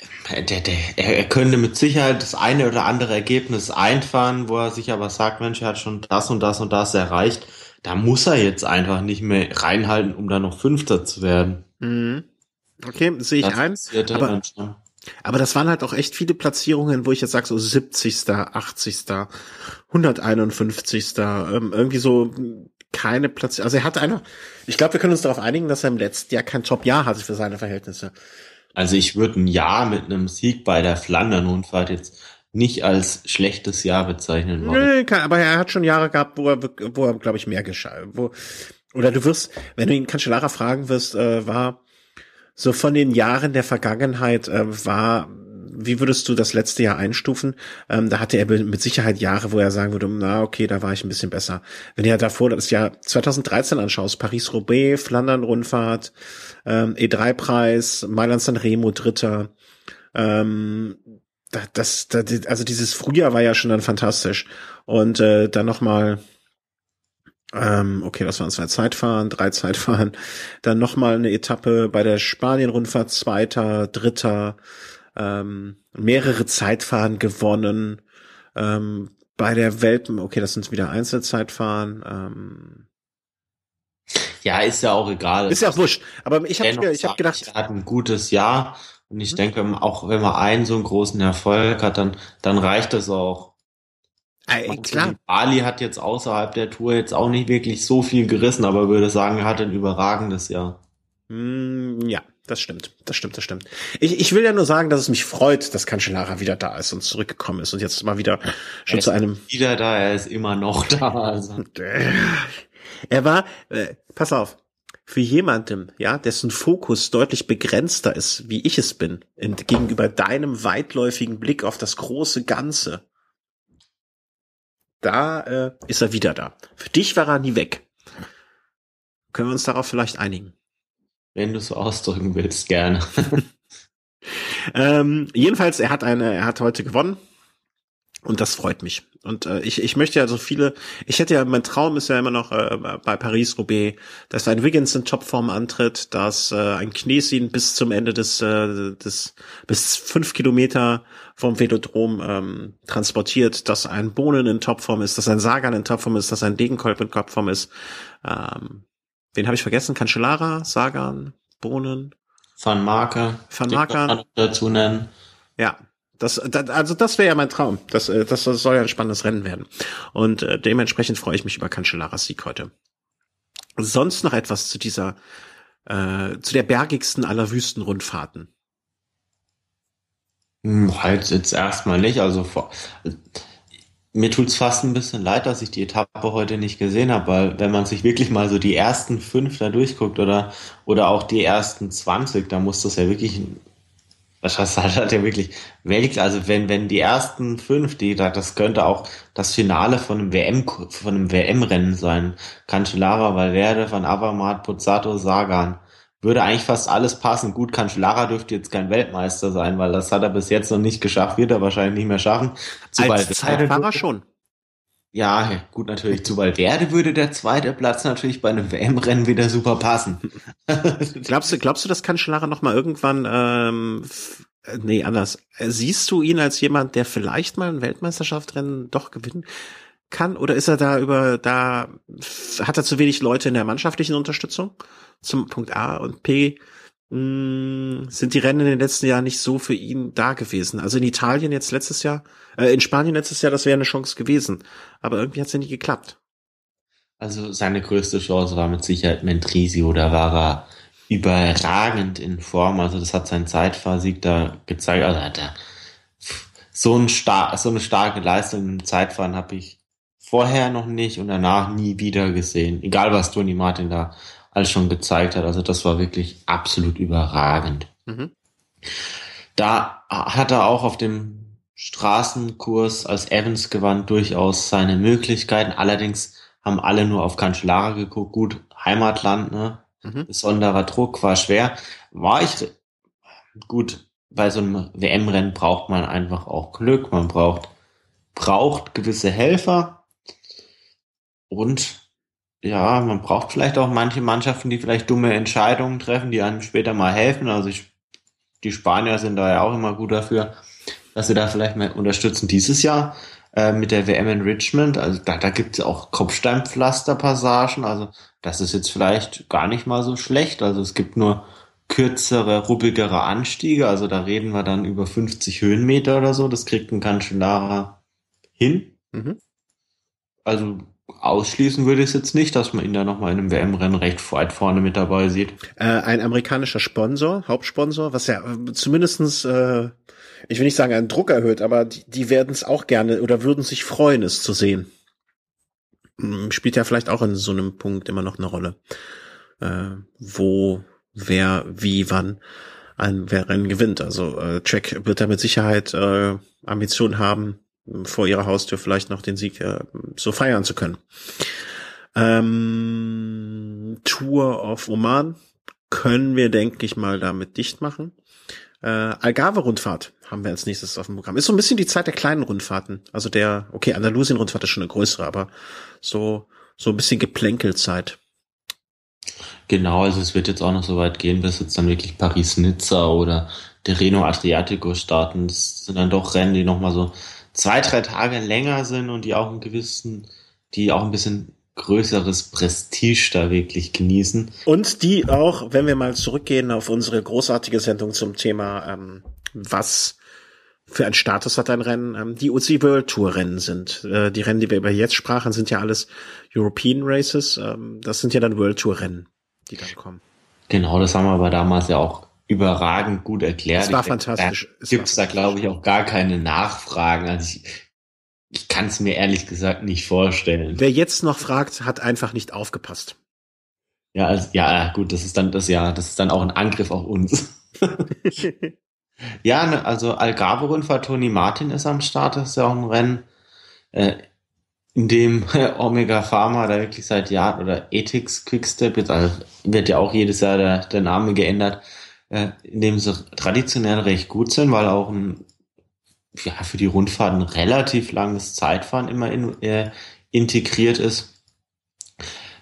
der, er, könnte mit Sicherheit das eine oder andere Ergebnis einfahren, wo er sich aber sagt, Mensch, er hat schon das und das und das erreicht. Da muss er jetzt einfach nicht mehr reinhalten, um da noch Fünfter zu werden. Mhm. Okay, sehe ich ein. Aber, aber das waren halt auch echt viele Platzierungen, wo ich jetzt sage, so 70., 80., 151. Ähm, irgendwie so keine Platz. Also er hat einer, ich glaube, wir können uns darauf einigen, dass er im letzten Jahr kein Top-Jahr hatte für seine Verhältnisse. Also ich würde ein Jahr mit einem Sieg bei der Flandern-Rundfahrt jetzt nicht als schlechtes Jahr bezeichnen wollen. Nee, aber er hat schon Jahre gehabt, wo er, wo er, glaube ich, mehr geschah. Wo, oder du wirst, wenn du ihn Cancellara fragen wirst, äh, war so von den Jahren der Vergangenheit äh, war, wie würdest du das letzte Jahr einstufen? Ähm, da hatte er mit Sicherheit Jahre, wo er sagen würde, na okay, da war ich ein bisschen besser. Wenn ja davor das Jahr 2013 anschaust, Paris-Roubaix, Flandern-Rundfahrt, ähm, E3-Preis, Mailand-San Remo, Dritter, ähm, das, das, also dieses Frühjahr war ja schon dann fantastisch. Und äh, dann nochmal ähm, okay, das waren zwei Zeitfahren, drei Zeitfahren. Dann nochmal eine Etappe bei der Spanien-Rundfahrt, zweiter, dritter, ähm, mehrere Zeitfahren gewonnen. Ähm, bei der Welt, okay, das sind wieder Einzelzeitfahren. Ähm, ja, ist ja auch egal. Ist ja auch wurscht. Aber ich habe ich hab gedacht, er hat ein gutes Jahr und ich mhm. denke, auch wenn man einen so einen großen Erfolg hat, dann dann reicht das auch. Ey, klar. Ali hat jetzt außerhalb der Tour jetzt auch nicht wirklich so viel gerissen, aber würde sagen, er hat ein überragendes Jahr. Mm, ja, das stimmt. Das stimmt, das stimmt. Ich, ich will ja nur sagen, dass es mich freut, dass Cancellara wieder da ist und zurückgekommen ist und jetzt mal wieder schon zu einem. Wieder da, er ist immer noch da. Also. Er war, äh, pass auf, für jemandem, ja, dessen Fokus deutlich begrenzter ist, wie ich es bin, in, gegenüber deinem weitläufigen Blick auf das große Ganze, da äh, ist er wieder da. Für dich war er nie weg. Können wir uns darauf vielleicht einigen? Wenn du so ausdrücken willst, gerne. ähm, jedenfalls, er hat eine, er hat heute gewonnen. Und das freut mich. Und äh, ich, ich möchte ja so viele, ich hätte ja, mein Traum ist ja immer noch äh, bei Paris-Roubaix, dass ein Wiggins in Topform antritt, dass äh, ein Knesin bis zum Ende des, äh, des bis fünf Kilometer vom Velodrom ähm, transportiert, dass ein Bohnen in Topform ist, dass ein Sagan in Topform ist, dass ein Degenkolb in Topform ist. Ähm, wen habe ich vergessen? Cancellara, Sagan, Bohnen. Van Marke. Van Marke. dazu nennen. Ja, Das, das also das wäre ja mein Traum. Das, äh, das soll ja ein spannendes Rennen werden. Und äh, dementsprechend freue ich mich über Cancellaras Sieg heute. Sonst noch etwas zu dieser, äh, zu der bergigsten aller Wüstenrundfahrten. Hm, halt jetzt erstmal nicht. Also vor, mir tut's fast ein bisschen leid, dass ich die Etappe heute nicht gesehen habe, weil wenn man sich wirklich mal so die ersten fünf da durchguckt oder oder auch die ersten 20, da muss das ja wirklich was heißt, hat ja wirklich Welt, also wenn, wenn die ersten fünf, die da, das könnte auch das Finale von einem WM, von einem WM-Rennen sein. Cancellara, Valverde, Van Avermaet, Pozzato, Sagan würde eigentlich fast alles passen. Gut, Cancellara dürfte jetzt kein Weltmeister sein, weil das hat er bis jetzt noch nicht geschafft, wird er wahrscheinlich nicht mehr schaffen. Zu Als Zeitfahrer schon. Ja, gut, natürlich. Zu Valverde würde der zweite Platz natürlich bei einem WM-Rennen wieder super passen. glaubst du, glaubst du, dass Cancellara noch mal irgendwann, ähm, nee, anders. Siehst du ihn als jemand, der vielleicht mal ein Weltmeisterschaftsrennen doch gewinnen kann? Oder ist er da über, da hat er zu wenig Leute in der mannschaftlichen Unterstützung? Zum Punkt A und P mh, hm, sind die Rennen in den letzten Jahren nicht so für ihn da gewesen. Also in Italien jetzt letztes Jahr, äh, in Spanien letztes Jahr, das wäre eine Chance gewesen. Aber irgendwie hat es ja nie geklappt. Also seine größte Chance war mit Sicherheit Mentrisio, da war er überragend in Form. Also das hat sein Zeitfahrsieg da gezeigt. Also hat er so, ein star so eine starke Leistung im Zeitfahren habe ich vorher noch nicht und danach nie wieder gesehen. Egal was Tony Martin da alles schon gezeigt hat. Also das war wirklich absolut überragend. Mhm. Da hat er auch auf dem Straßenkurs als Evans gewann durchaus seine Möglichkeiten. Allerdings haben alle nur auf Cancellara geguckt. Gut, Heimatland, ne? Mhm. Besonderer Druck war schwer. War ich gut. Bei so einem WM-Rennen braucht man einfach auch Glück. Man braucht, braucht gewisse Helfer. Und ja, man braucht vielleicht auch manche Mannschaften, die vielleicht dumme Entscheidungen treffen, die einem später mal helfen. Also ich, die Spanier sind da ja auch immer gut dafür, dass sie da vielleicht mal unterstützen. Dieses Jahr äh, mit der WM in Richmond, also da, da gibt es auch Kopfsteinpflasterpassagen. Also das ist jetzt vielleicht gar nicht mal so schlecht. Also es gibt nur kürzere, ruppigere Anstiege. Also da reden wir dann über 50 Höhenmeter oder so. Das kriegt ein Cancellara hin. Mhm. Also ausschließen würde ich es jetzt nicht, dass man ihn da nochmal in einem WM-Rennen recht weit vorne mit dabei sieht. Äh, ein amerikanischer Sponsor, Hauptsponsor, was ja äh, zumindestens, äh, ich will nicht sagen, einen Druck erhöht, aber die, die werden es auch gerne oder würden sich freuen, es zu sehen. Hm, spielt ja vielleicht auch in so einem Punkt immer noch eine Rolle. Äh, wo, wer, wie, wann ein Rennen gewinnt. Also äh, Jack wird da mit Sicherheit äh, Ambitionen haben, vor ihrer Haustür vielleicht noch den Sieg äh, so feiern zu können. Ähm, Tour of Oman können wir, denke ich mal, damit dicht machen. Äh, Algarve-Rundfahrt haben wir als nächstes auf dem Programm. Ist so ein bisschen die Zeit der kleinen Rundfahrten. Also der, okay, Andalusien-Rundfahrt ist schon eine größere, aber so, so ein bisschen Geplänkelzeit. Genau, also es wird jetzt auch noch so weit gehen, bis jetzt dann wirklich Paris-Nizza oder der Reno Adriatico starten. Das sind dann doch Rennen, die nochmal so zwei, drei Tage länger sind und die auch einen gewissen, die auch ein bisschen größeres Prestige da wirklich genießen. Und die auch, wenn wir mal zurückgehen auf unsere großartige Sendung zum Thema, ähm, was für ein Status hat ein Rennen, ähm, die UCI World Tour Rennen sind. Äh, die Rennen, die wir über jetzt sprachen, sind ja alles European Races. Ähm, das sind ja dann World Tour Rennen, die dann kommen. Genau, das haben wir aber damals ja auch überragend gut erklärt. Es war ich fantastisch. Da gibt es da, glaube ich, auch gar keine Nachfragen. Also ich, ich kann es mir ehrlich gesagt nicht vorstellen. Wer jetzt noch fragt, hat einfach nicht aufgepasst. Ja, also, ja, gut, das ist dann das ja, das ist dann auch ein Angriff auf uns. ja, ne, also Algarve-Rundfahrt Tony Martin ist am Start, das ist ja auch ein Rennen, äh, in dem Omega Pharma da wirklich seit Jahren oder Ethics Quickstep, jetzt also wird ja auch jedes Jahr der, der Name geändert, äh, in dem sie traditionell recht gut sind, weil auch ein, ja, für die Rundfahrt ein relativ langes Zeitfahren immer in, äh, integriert ist.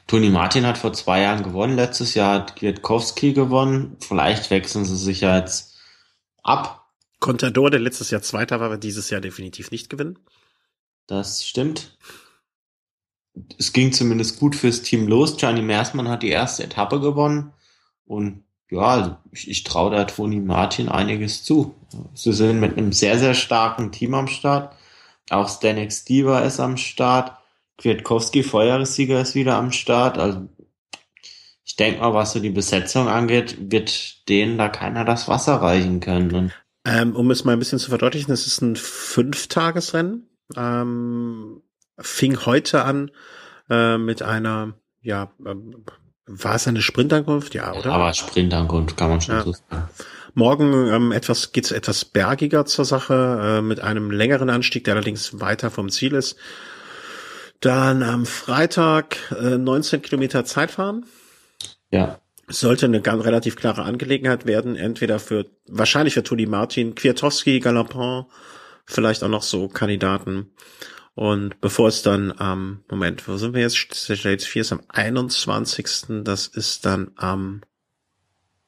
Toni Martin hat vor zwei Jahren gewonnen, letztes Jahr hat Kwiatkowski gewonnen. Vielleicht wechseln sie sich ja jetzt ab. Contador, der letztes Jahr Zweiter war, wird dieses Jahr definitiv nicht gewinnen. Das stimmt. Es ging zumindest gut fürs Team los. Gianni Mersmann hat die erste Etappe gewonnen und ja, also ich, ich traue da Toni Martin einiges zu. Sie sind mit einem sehr, sehr starken Team am Start. Auch Stanek Stieber ist am Start. Kwiatkowski, Feuersieger, ist wieder am Start. Also ich denke mal, was so die Besetzung angeht, wird denen da keiner das Wasser reichen können. Ähm, um es mal ein bisschen zu verdeutlichen, es ist ein Fünftagesrennen. Ähm, fing heute an äh, mit einer, ja, ähm, war es eine Sprintankunft? Ja, oder? Aber Sprintankunft kann man schon ja. so sagen. Morgen ähm, etwas geht's etwas bergiger zur Sache, äh, mit einem längeren Anstieg, der allerdings weiter vom Ziel ist. Dann am Freitag äh, 19 Kilometer Zeitfahren. Ja. Sollte eine ganz relativ klare Angelegenheit werden, entweder für, wahrscheinlich für Toni Martin, Kwiatowski, Galopin, vielleicht auch noch so Kandidaten. Und bevor es dann am, Moment, wo sind wir jetzt? Stage 4 ist am 21. Das ist dann am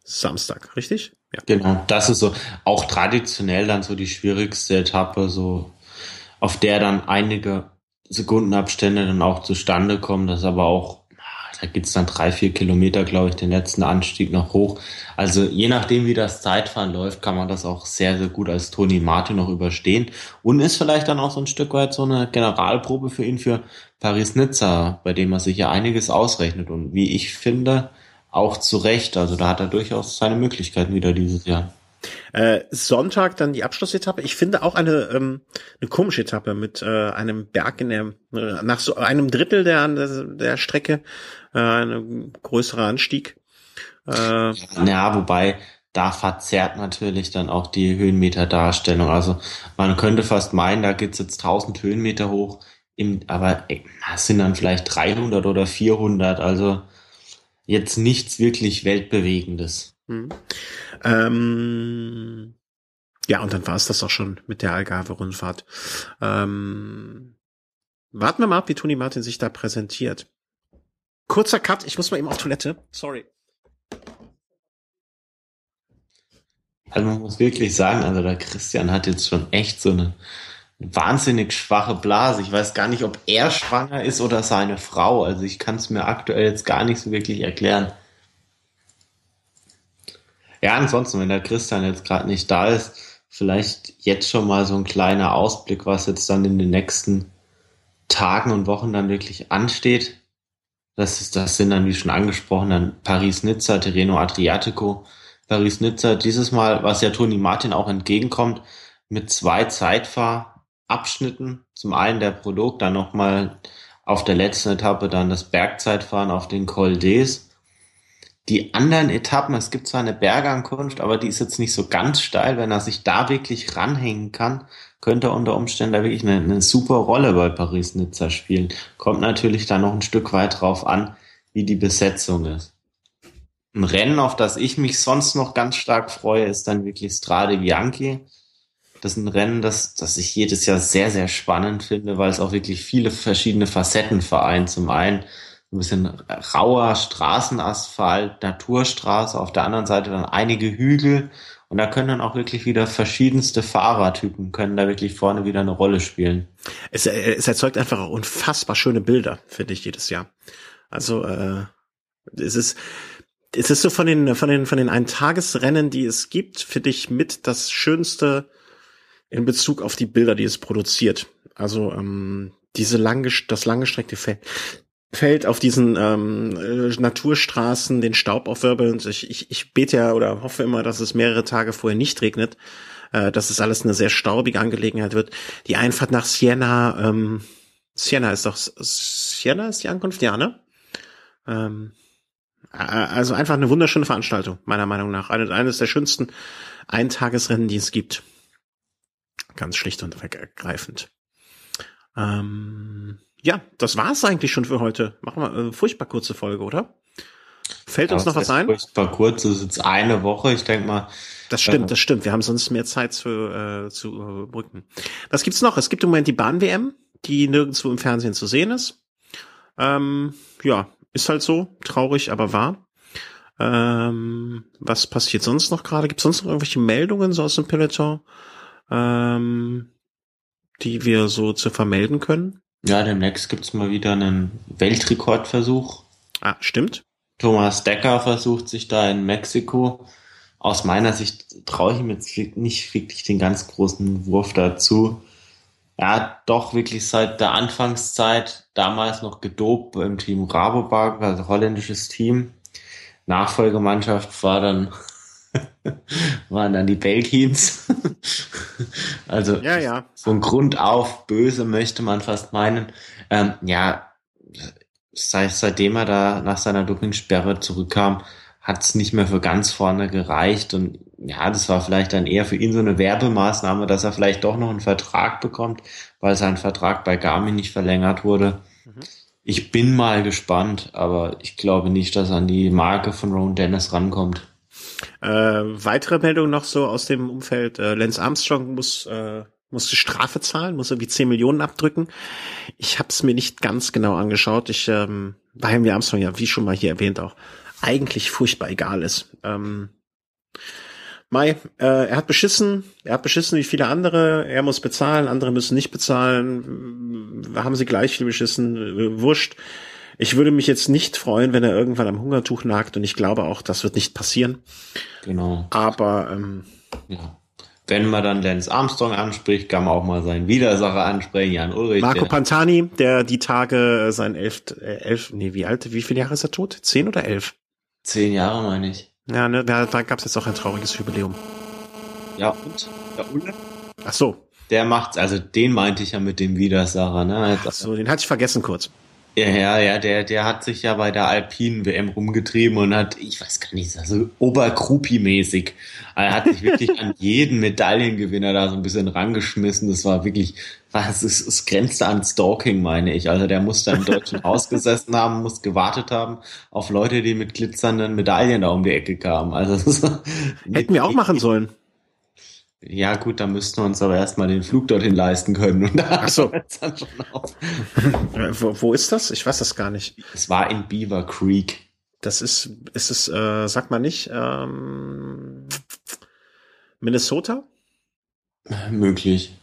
Samstag, richtig? Ja. Genau, das ist so auch traditionell dann so die schwierigste Etappe, so auf der dann einige Sekundenabstände dann auch zustande kommen, das aber auch da geht's dann drei, vier Kilometer, glaube ich, den letzten Anstieg noch hoch. Also je nachdem, wie das Zeitfahren läuft, kann man das auch sehr, sehr gut als Toni Martin noch überstehen. Und ist vielleicht dann auch so ein Stück weit so eine Generalprobe für ihn für Paris-Nizza, bei dem er sich ja einiges ausrechnet. Und wie ich finde, auch zu Recht. Also da hat er durchaus seine Möglichkeiten wieder dieses Jahr. Äh, Sonntag dann die Abschlussetappe. Ich finde auch eine, ähm, eine komische Etappe mit äh, einem Berg in der, äh, nach so einem Drittel der, der Strecke, äh, ein größerer Anstieg. Äh, ja, wobei da verzerrt natürlich dann auch die Höhenmeterdarstellung. Also man könnte fast meinen, da geht's jetzt 1000 Höhenmeter hoch, im, aber ey, das sind dann vielleicht 300 oder 400. Also jetzt nichts wirklich Weltbewegendes. Hm. Ähm, ja, und dann war es das auch schon mit der Algarve-Rundfahrt. Ähm, warten wir mal ab, wie Toni Martin sich da präsentiert. Kurzer Cut, ich muss mal eben auf Toilette. Sorry. Also man muss wirklich sagen, also der Christian hat jetzt schon echt so eine wahnsinnig schwache Blase. Ich weiß gar nicht, ob er schwanger ist oder seine Frau. Also ich kann es mir aktuell jetzt gar nicht so wirklich erklären. Ja, ansonsten, wenn der Christian jetzt gerade nicht da ist, vielleicht jetzt schon mal so ein kleiner Ausblick, was jetzt dann in den nächsten Tagen und Wochen dann wirklich ansteht. Das, ist, das sind dann, wie schon angesprochen, dann Paris-Nizza, Terreno Adriatico, Paris-Nizza. Dieses Mal, was ja Toni Martin auch entgegenkommt, mit zwei Zeitfahrabschnitten. Zum einen der Produkt, dann nochmal auf der letzten Etappe dann das Bergzeitfahren auf den Col d'Es die anderen Etappen, es gibt zwar eine Bergankunft, aber die ist jetzt nicht so ganz steil. Wenn er sich da wirklich ranhängen kann, könnte er unter Umständen da wirklich eine, eine super Rolle bei Paris-Nizza spielen. Kommt natürlich da noch ein Stück weit drauf an, wie die Besetzung ist. Ein Rennen, auf das ich mich sonst noch ganz stark freue, ist dann wirklich Strade Bianchi. Das ist ein Rennen, das, das ich jedes Jahr sehr, sehr spannend finde, weil es auch wirklich viele verschiedene Facetten vereint. Zum einen ein bisschen rauer Straßenasphalt, Naturstraße, auf der anderen Seite dann einige Hügel und da können dann auch wirklich wieder verschiedenste Fahrertypen können da wirklich vorne wieder eine Rolle spielen. Es, äh, es erzeugt einfach unfassbar schöne Bilder, finde ich jedes Jahr. Also äh, es ist es ist so von den von den von den Eintagesrennen, die es gibt, finde ich mit das schönste in Bezug auf die Bilder, die es produziert. Also ähm, diese lange das langgestreckte Feld fällt auf diesen ähm, äh, Naturstraßen den Staub aufwirbelnd. Ich, ich, ich bete ja oder hoffe immer, dass es mehrere Tage vorher nicht regnet, äh, dass es alles eine sehr staubige Angelegenheit wird. Die Einfahrt nach Siena, ähm, Siena ist doch Siena ist die Ankunft, ja, ne? Ähm, also einfach eine wunderschöne Veranstaltung, meiner Meinung nach. Eine, eines der schönsten Eintagesrennen, die es gibt. Ganz schlicht und ergreifend. Ähm, ja, das war's eigentlich schon für heute. Machen wir eine äh, furchtbar kurze Folge, oder? Fällt ja, uns noch was ein? Furchtbar kurz, das ist jetzt eine Woche, ich denke mal. Das stimmt, das stimmt. Wir haben sonst mehr Zeit zu, äh, zu überbrücken. Was gibt's noch? Es gibt im Moment die Bahn-WM, die nirgendwo im Fernsehen zu sehen ist. Ähm, ja, ist halt so, traurig, aber wahr. Ähm, was passiert sonst noch gerade? Gibt es sonst noch irgendwelche Meldungen so aus dem Peloton, ähm, die wir so zu vermelden können? Ja, demnächst gibt's mal wieder einen Weltrekordversuch. Ah, stimmt. Thomas Decker versucht sich da in Mexiko. Aus meiner Sicht traue ich ihm jetzt nicht wirklich den ganz großen Wurf dazu. Er hat doch wirklich seit der Anfangszeit damals noch gedopt im Team Rabobank, also holländisches Team. Nachfolgemannschaft war dann waren dann die Belgiens. also ja, ja. ein Grund auf böse möchte man fast meinen. Ähm, ja, seit, seitdem er da nach seiner Dopingsperre zurückkam, hat es nicht mehr für ganz vorne gereicht. Und ja, das war vielleicht dann eher für ihn so eine Werbemaßnahme, dass er vielleicht doch noch einen Vertrag bekommt, weil sein Vertrag bei Garmin nicht verlängert wurde. Mhm. Ich bin mal gespannt, aber ich glaube nicht, dass er an die Marke von Ron Dennis rankommt. Äh, weitere Meldung noch so aus dem Umfeld. Äh, Lance Armstrong muss äh, musste Strafe zahlen, muss irgendwie 10 Millionen abdrücken. Ich habe es mir nicht ganz genau angeschaut. Ich ähm, weil mir Armstrong ja, wie schon mal hier erwähnt, auch eigentlich furchtbar egal ist. Ähm, Mai, äh, er hat beschissen, er hat beschissen wie viele andere, er muss bezahlen, andere müssen nicht bezahlen, haben sie gleich viel beschissen, äh, wurscht. Ich würde mich jetzt nicht freuen, wenn er irgendwann am Hungertuch nagt und ich glaube auch, das wird nicht passieren. Genau. Aber ähm, ja. Wenn man dann Lance Armstrong anspricht, kann man auch mal seinen Widersacher ansprechen, Jan Ulrich. Marco Pantani, der die Tage äh, sein elf, äh, elf, nee, wie alt, wie viele Jahre ist er tot? Zehn oder elf? Zehn Jahre, meine ich. Ja, ne, da, da gab es jetzt auch ein trauriges Jubiläum. Ja, und? Der Ulle? Ach so. Der macht's, also den meinte ich ja mit dem Widersacher, ne? Ach so, den hatte ich vergessen kurz. Ja, ja, ja, der, der hat sich ja bei der Alpinen WM rumgetrieben und hat, ich weiß gar nicht, so Oberkrupi-mäßig. Er hat sich wirklich an jeden Medaillengewinner da so ein bisschen rangeschmissen. Das war wirklich, was, es, es grenzte an Stalking, meine ich. Also der muss da im deutschen Haus gesessen haben, muss gewartet haben auf Leute, die mit glitzernden Medaillen da um die Ecke kamen. Also Hätten wir auch machen sollen. Ja, gut, da müssten wir uns aber erstmal den Flug dorthin leisten können. Und da Ach so. dann schon auf. wo, wo ist das? Ich weiß das gar nicht. Es war in Beaver Creek. Das ist, ist es, äh, sag mal nicht, ähm, Minnesota? Möglich.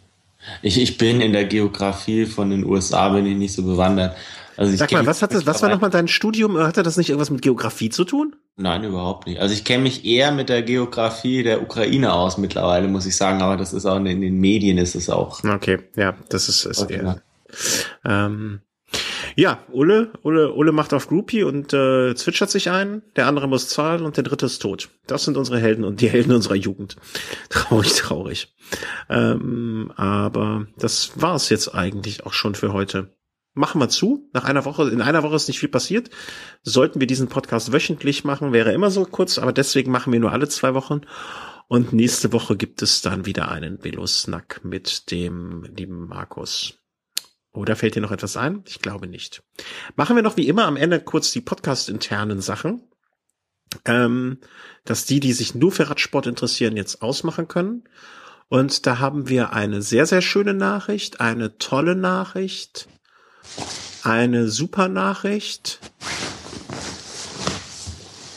Ich, ich bin in der Geografie von den USA, bin ich nicht so bewandert. Also Sag mal, was hat das, was war nochmal dein Studium? Hatte das nicht irgendwas mit Geografie zu tun? Nein, überhaupt nicht. Also ich kenne mich eher mit der Geografie der Ukraine aus mittlerweile, muss ich sagen, aber das ist auch in den Medien ist es auch. Okay, ja, das ist, ist okay. eher. Ähm, ja, Ulle, Ulle, Ulle macht auf Groupie und äh, zwitschert sich ein, der andere muss zahlen und der dritte ist tot. Das sind unsere Helden und die Helden unserer Jugend. Traurig, traurig. Ähm, aber das war's jetzt eigentlich auch schon für heute machen wir zu. Nach einer Woche, in einer Woche ist nicht viel passiert. Sollten wir diesen Podcast wöchentlich machen, wäre immer so kurz, aber deswegen machen wir nur alle zwei Wochen. Und nächste Woche gibt es dann wieder einen Velo-Snack mit dem lieben Markus. Oder fällt dir noch etwas ein? Ich glaube nicht. Machen wir noch wie immer am Ende kurz die Podcast-internen Sachen. Ähm, dass die, die sich nur für Radsport interessieren, jetzt ausmachen können. Und da haben wir eine sehr, sehr schöne Nachricht, eine tolle Nachricht, eine super Nachricht.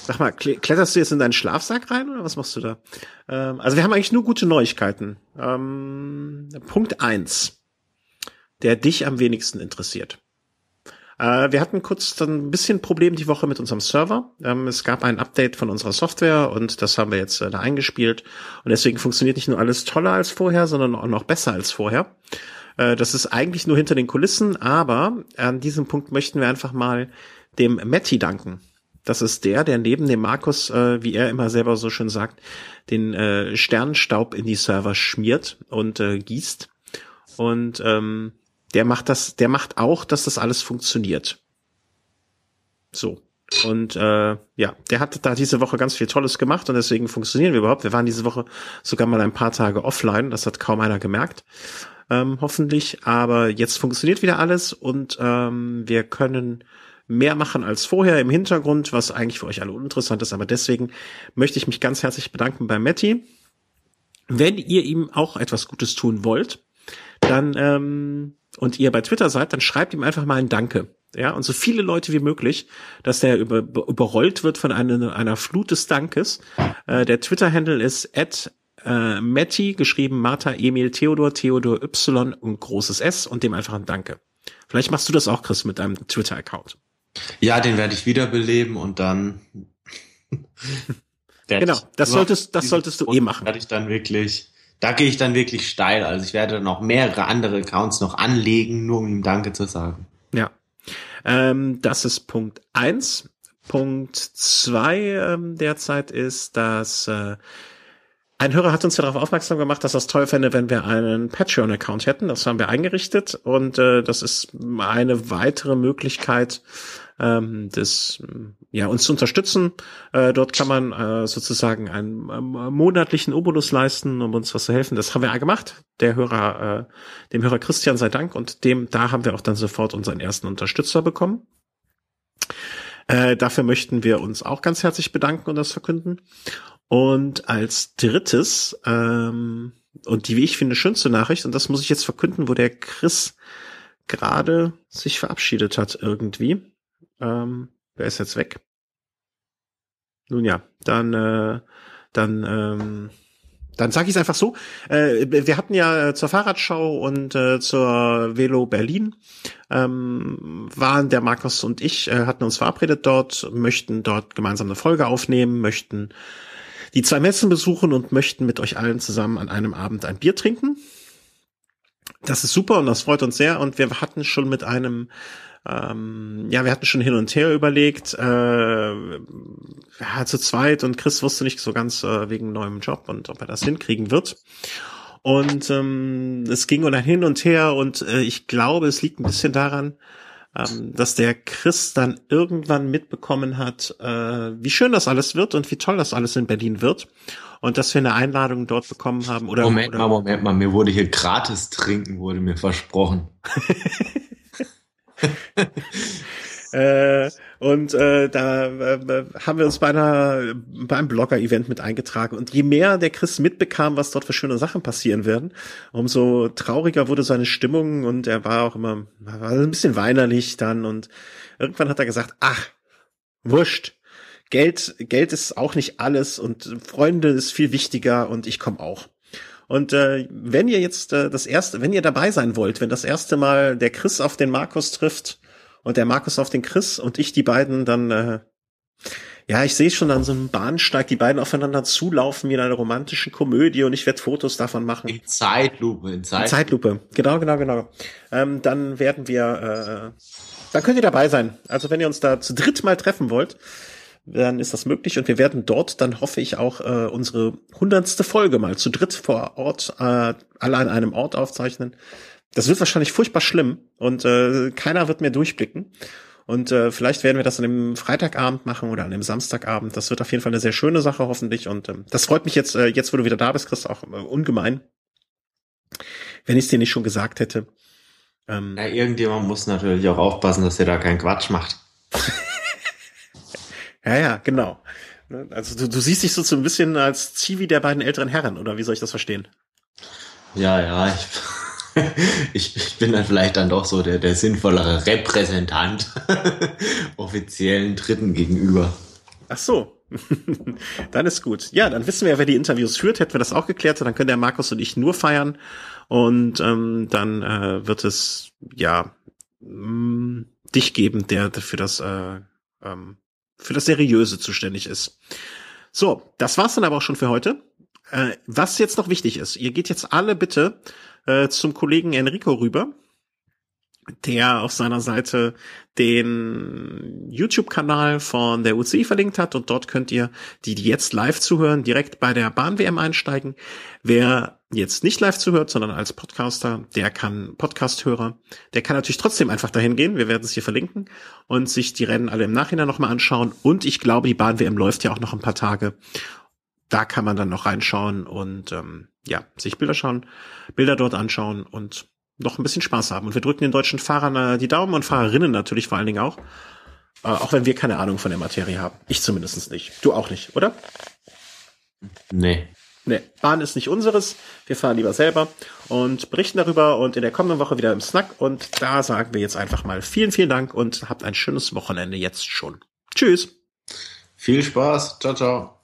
Sag mal, kletterst du jetzt in deinen Schlafsack rein oder was machst du da? Ähm, also wir haben eigentlich nur gute Neuigkeiten. Ähm, Punkt eins, der dich am wenigsten interessiert. Äh, wir hatten kurz dann ein bisschen Problem die Woche mit unserem Server. Ähm, es gab ein Update von unserer Software und das haben wir jetzt äh, da eingespielt. Und deswegen funktioniert nicht nur alles toller als vorher, sondern auch noch besser als vorher. Äh, das ist eigentlich nur hinter den Kulissen, aber an diesem Punkt möchten wir einfach mal dem Matti danken. Das ist der, der neben dem Markus, äh, wie er immer selber so schön sagt, den äh, Sternenstaub in die Server schmiert und äh, gießt. Und ähm, der macht das, der macht auch, dass das alles funktioniert. So. Und äh, ja, der hat da diese Woche ganz viel Tolles gemacht und deswegen funktionieren wir überhaupt. Wir waren diese Woche sogar mal ein paar Tage offline, das hat kaum einer gemerkt ähm, hoffentlich. Aber jetzt funktioniert wieder alles und ähm, wir können mehr machen als vorher im Hintergrund, was eigentlich für euch alle uninteressant ist. Aber deswegen möchte ich mich ganz herzlich bedanken bei Matti. Wenn ihr ihm auch etwas Gutes tun wollt, dann ähm, und ihr bei Twitter seid, dann schreibt ihm einfach mal ein Danke. Ja, und so viele Leute wie möglich, dass der über, überrollt wird von einer, einer Flut des Dankes. Äh, der Twitter-Handle ist at äh, Matti, geschrieben Martha, Emil, Theodor, Theodor, Y und großes S und dem einfach ein Danke. Vielleicht machst du das auch, Chris, mit deinem Twitter-Account. Ja, den werde ich wiederbeleben und dann. genau, das solltest, das solltest du eh machen. Werde ich dann wirklich, da gehe ich dann wirklich steil. Also ich werde dann auch mehrere andere Accounts noch anlegen, nur um ihm Danke zu sagen. Ja. Ähm, das ist Punkt eins. Punkt zwei ähm, derzeit ist, dass äh, ein Hörer hat uns ja darauf aufmerksam gemacht, dass das toll fände, wenn wir einen Patreon-Account hätten. Das haben wir eingerichtet und äh, das ist eine weitere Möglichkeit, ähm, das, ja, uns zu unterstützen. Äh, dort kann man äh, sozusagen einen äh, monatlichen Obolus leisten, um uns was zu helfen. Das haben wir gemacht. Der Hörer, äh, dem Hörer Christian sei Dank und dem, da haben wir auch dann sofort unseren ersten Unterstützer bekommen. Äh, dafür möchten wir uns auch ganz herzlich bedanken und das verkünden. Und als drittes, ähm, und die, wie ich finde, schönste Nachricht, und das muss ich jetzt verkünden, wo der Chris gerade sich verabschiedet hat irgendwie. Ähm, wer ist jetzt weg? Nun ja, dann, äh, dann, ähm, dann sage ich es einfach so. Äh, wir hatten ja zur Fahrradschau und äh, zur Velo Berlin ähm, waren der Markus und ich äh, hatten uns verabredet dort, möchten dort gemeinsam eine Folge aufnehmen, möchten die zwei Messen besuchen und möchten mit euch allen zusammen an einem Abend ein Bier trinken. Das ist super und das freut uns sehr. Und wir hatten schon mit einem, ähm, ja, wir hatten schon hin und her überlegt, äh, ja, zu zweit und Chris wusste nicht so ganz äh, wegen neuem Job und ob er das hinkriegen wird. Und ähm, es ging dann hin und her und äh, ich glaube, es liegt ein bisschen daran, ähm, dass der Chris dann irgendwann mitbekommen hat, äh, wie schön das alles wird und wie toll das alles in Berlin wird. Und dass wir eine Einladung dort bekommen haben. Oder, Moment oder mal, Moment mal, mir wurde hier gratis trinken, wurde mir versprochen. Äh, und äh, da äh, haben wir uns bei einer beim Blogger-Event mit eingetragen. Und je mehr der Chris mitbekam, was dort für schöne Sachen passieren werden, umso trauriger wurde seine Stimmung und er war auch immer war ein bisschen weinerlich dann. Und irgendwann hat er gesagt: Ach, wurscht. Geld, Geld ist auch nicht alles und Freunde ist viel wichtiger und ich komme auch. Und äh, wenn ihr jetzt äh, das erste, wenn ihr dabei sein wollt, wenn das erste Mal der Chris auf den Markus trifft, und der Markus auf den Chris und ich die beiden dann, äh, ja, ich sehe schon an so einem Bahnsteig, die beiden aufeinander zulaufen wie in einer romantischen Komödie und ich werde Fotos davon machen. In Zeitlupe, in Zeitlupe. In Zeitlupe. Genau, genau, genau. Ähm, dann werden wir, äh, dann könnt ihr dabei sein. Also wenn ihr uns da zu dritt mal treffen wollt, dann ist das möglich und wir werden dort dann hoffe ich auch äh, unsere hundertste Folge mal zu dritt vor Ort äh, alle an einem Ort aufzeichnen. Das wird wahrscheinlich furchtbar schlimm und äh, keiner wird mehr durchblicken. Und äh, vielleicht werden wir das an dem Freitagabend machen oder an dem Samstagabend. Das wird auf jeden Fall eine sehr schöne Sache hoffentlich. Und ähm, das freut mich jetzt, äh, jetzt wo du wieder da bist, Chris, auch äh, ungemein. Wenn ich es dir nicht schon gesagt hätte. Ähm, ja, irgendjemand muss natürlich auch aufpassen, dass er da keinen Quatsch macht. ja, ja, genau. Also du, du siehst dich so, so ein bisschen als Zivi der beiden älteren Herren, oder wie soll ich das verstehen? Ja, ja, ich ich, ich bin dann vielleicht dann doch so der, der sinnvollere Repräsentant offiziellen Dritten gegenüber. Ach so. dann ist gut. Ja, dann wissen wir ja, wer die Interviews führt. Hätten wir das auch geklärt, dann können der Markus und ich nur feiern. Und ähm, dann äh, wird es ja mh, mm, dich geben, der für das äh, ähm, für das Seriöse zuständig ist. So, das war's dann aber auch schon für heute. Äh, was jetzt noch wichtig ist, ihr geht jetzt alle bitte äh, zum Kollegen Enrico rüber, der auf seiner Seite den YouTube-Kanal von der UCI verlinkt hat. Und dort könnt ihr, die, die jetzt live zuhören, direkt bei der Bahn-WM einsteigen. Wer jetzt nicht live zuhört, sondern als Podcaster, der kann Podcast-Hörer, der kann natürlich trotzdem einfach dahin gehen, wir werden es hier verlinken und sich die Rennen alle im Nachhinein nochmal anschauen. Und ich glaube, die Bahn-WM läuft ja auch noch ein paar Tage. Da kann man dann noch reinschauen und ähm, ja, sich Bilder schauen, Bilder dort anschauen und noch ein bisschen Spaß haben. Und wir drücken den deutschen Fahrern äh, die Daumen und Fahrerinnen natürlich vor allen Dingen auch. Äh, auch wenn wir keine Ahnung von der Materie haben. Ich zumindest nicht. Du auch nicht, oder? Nee. Nee, Bahn ist nicht unseres. Wir fahren lieber selber und berichten darüber und in der kommenden Woche wieder im Snack. Und da sagen wir jetzt einfach mal vielen, vielen Dank und habt ein schönes Wochenende jetzt schon. Tschüss. Viel Spaß. Ciao, ciao.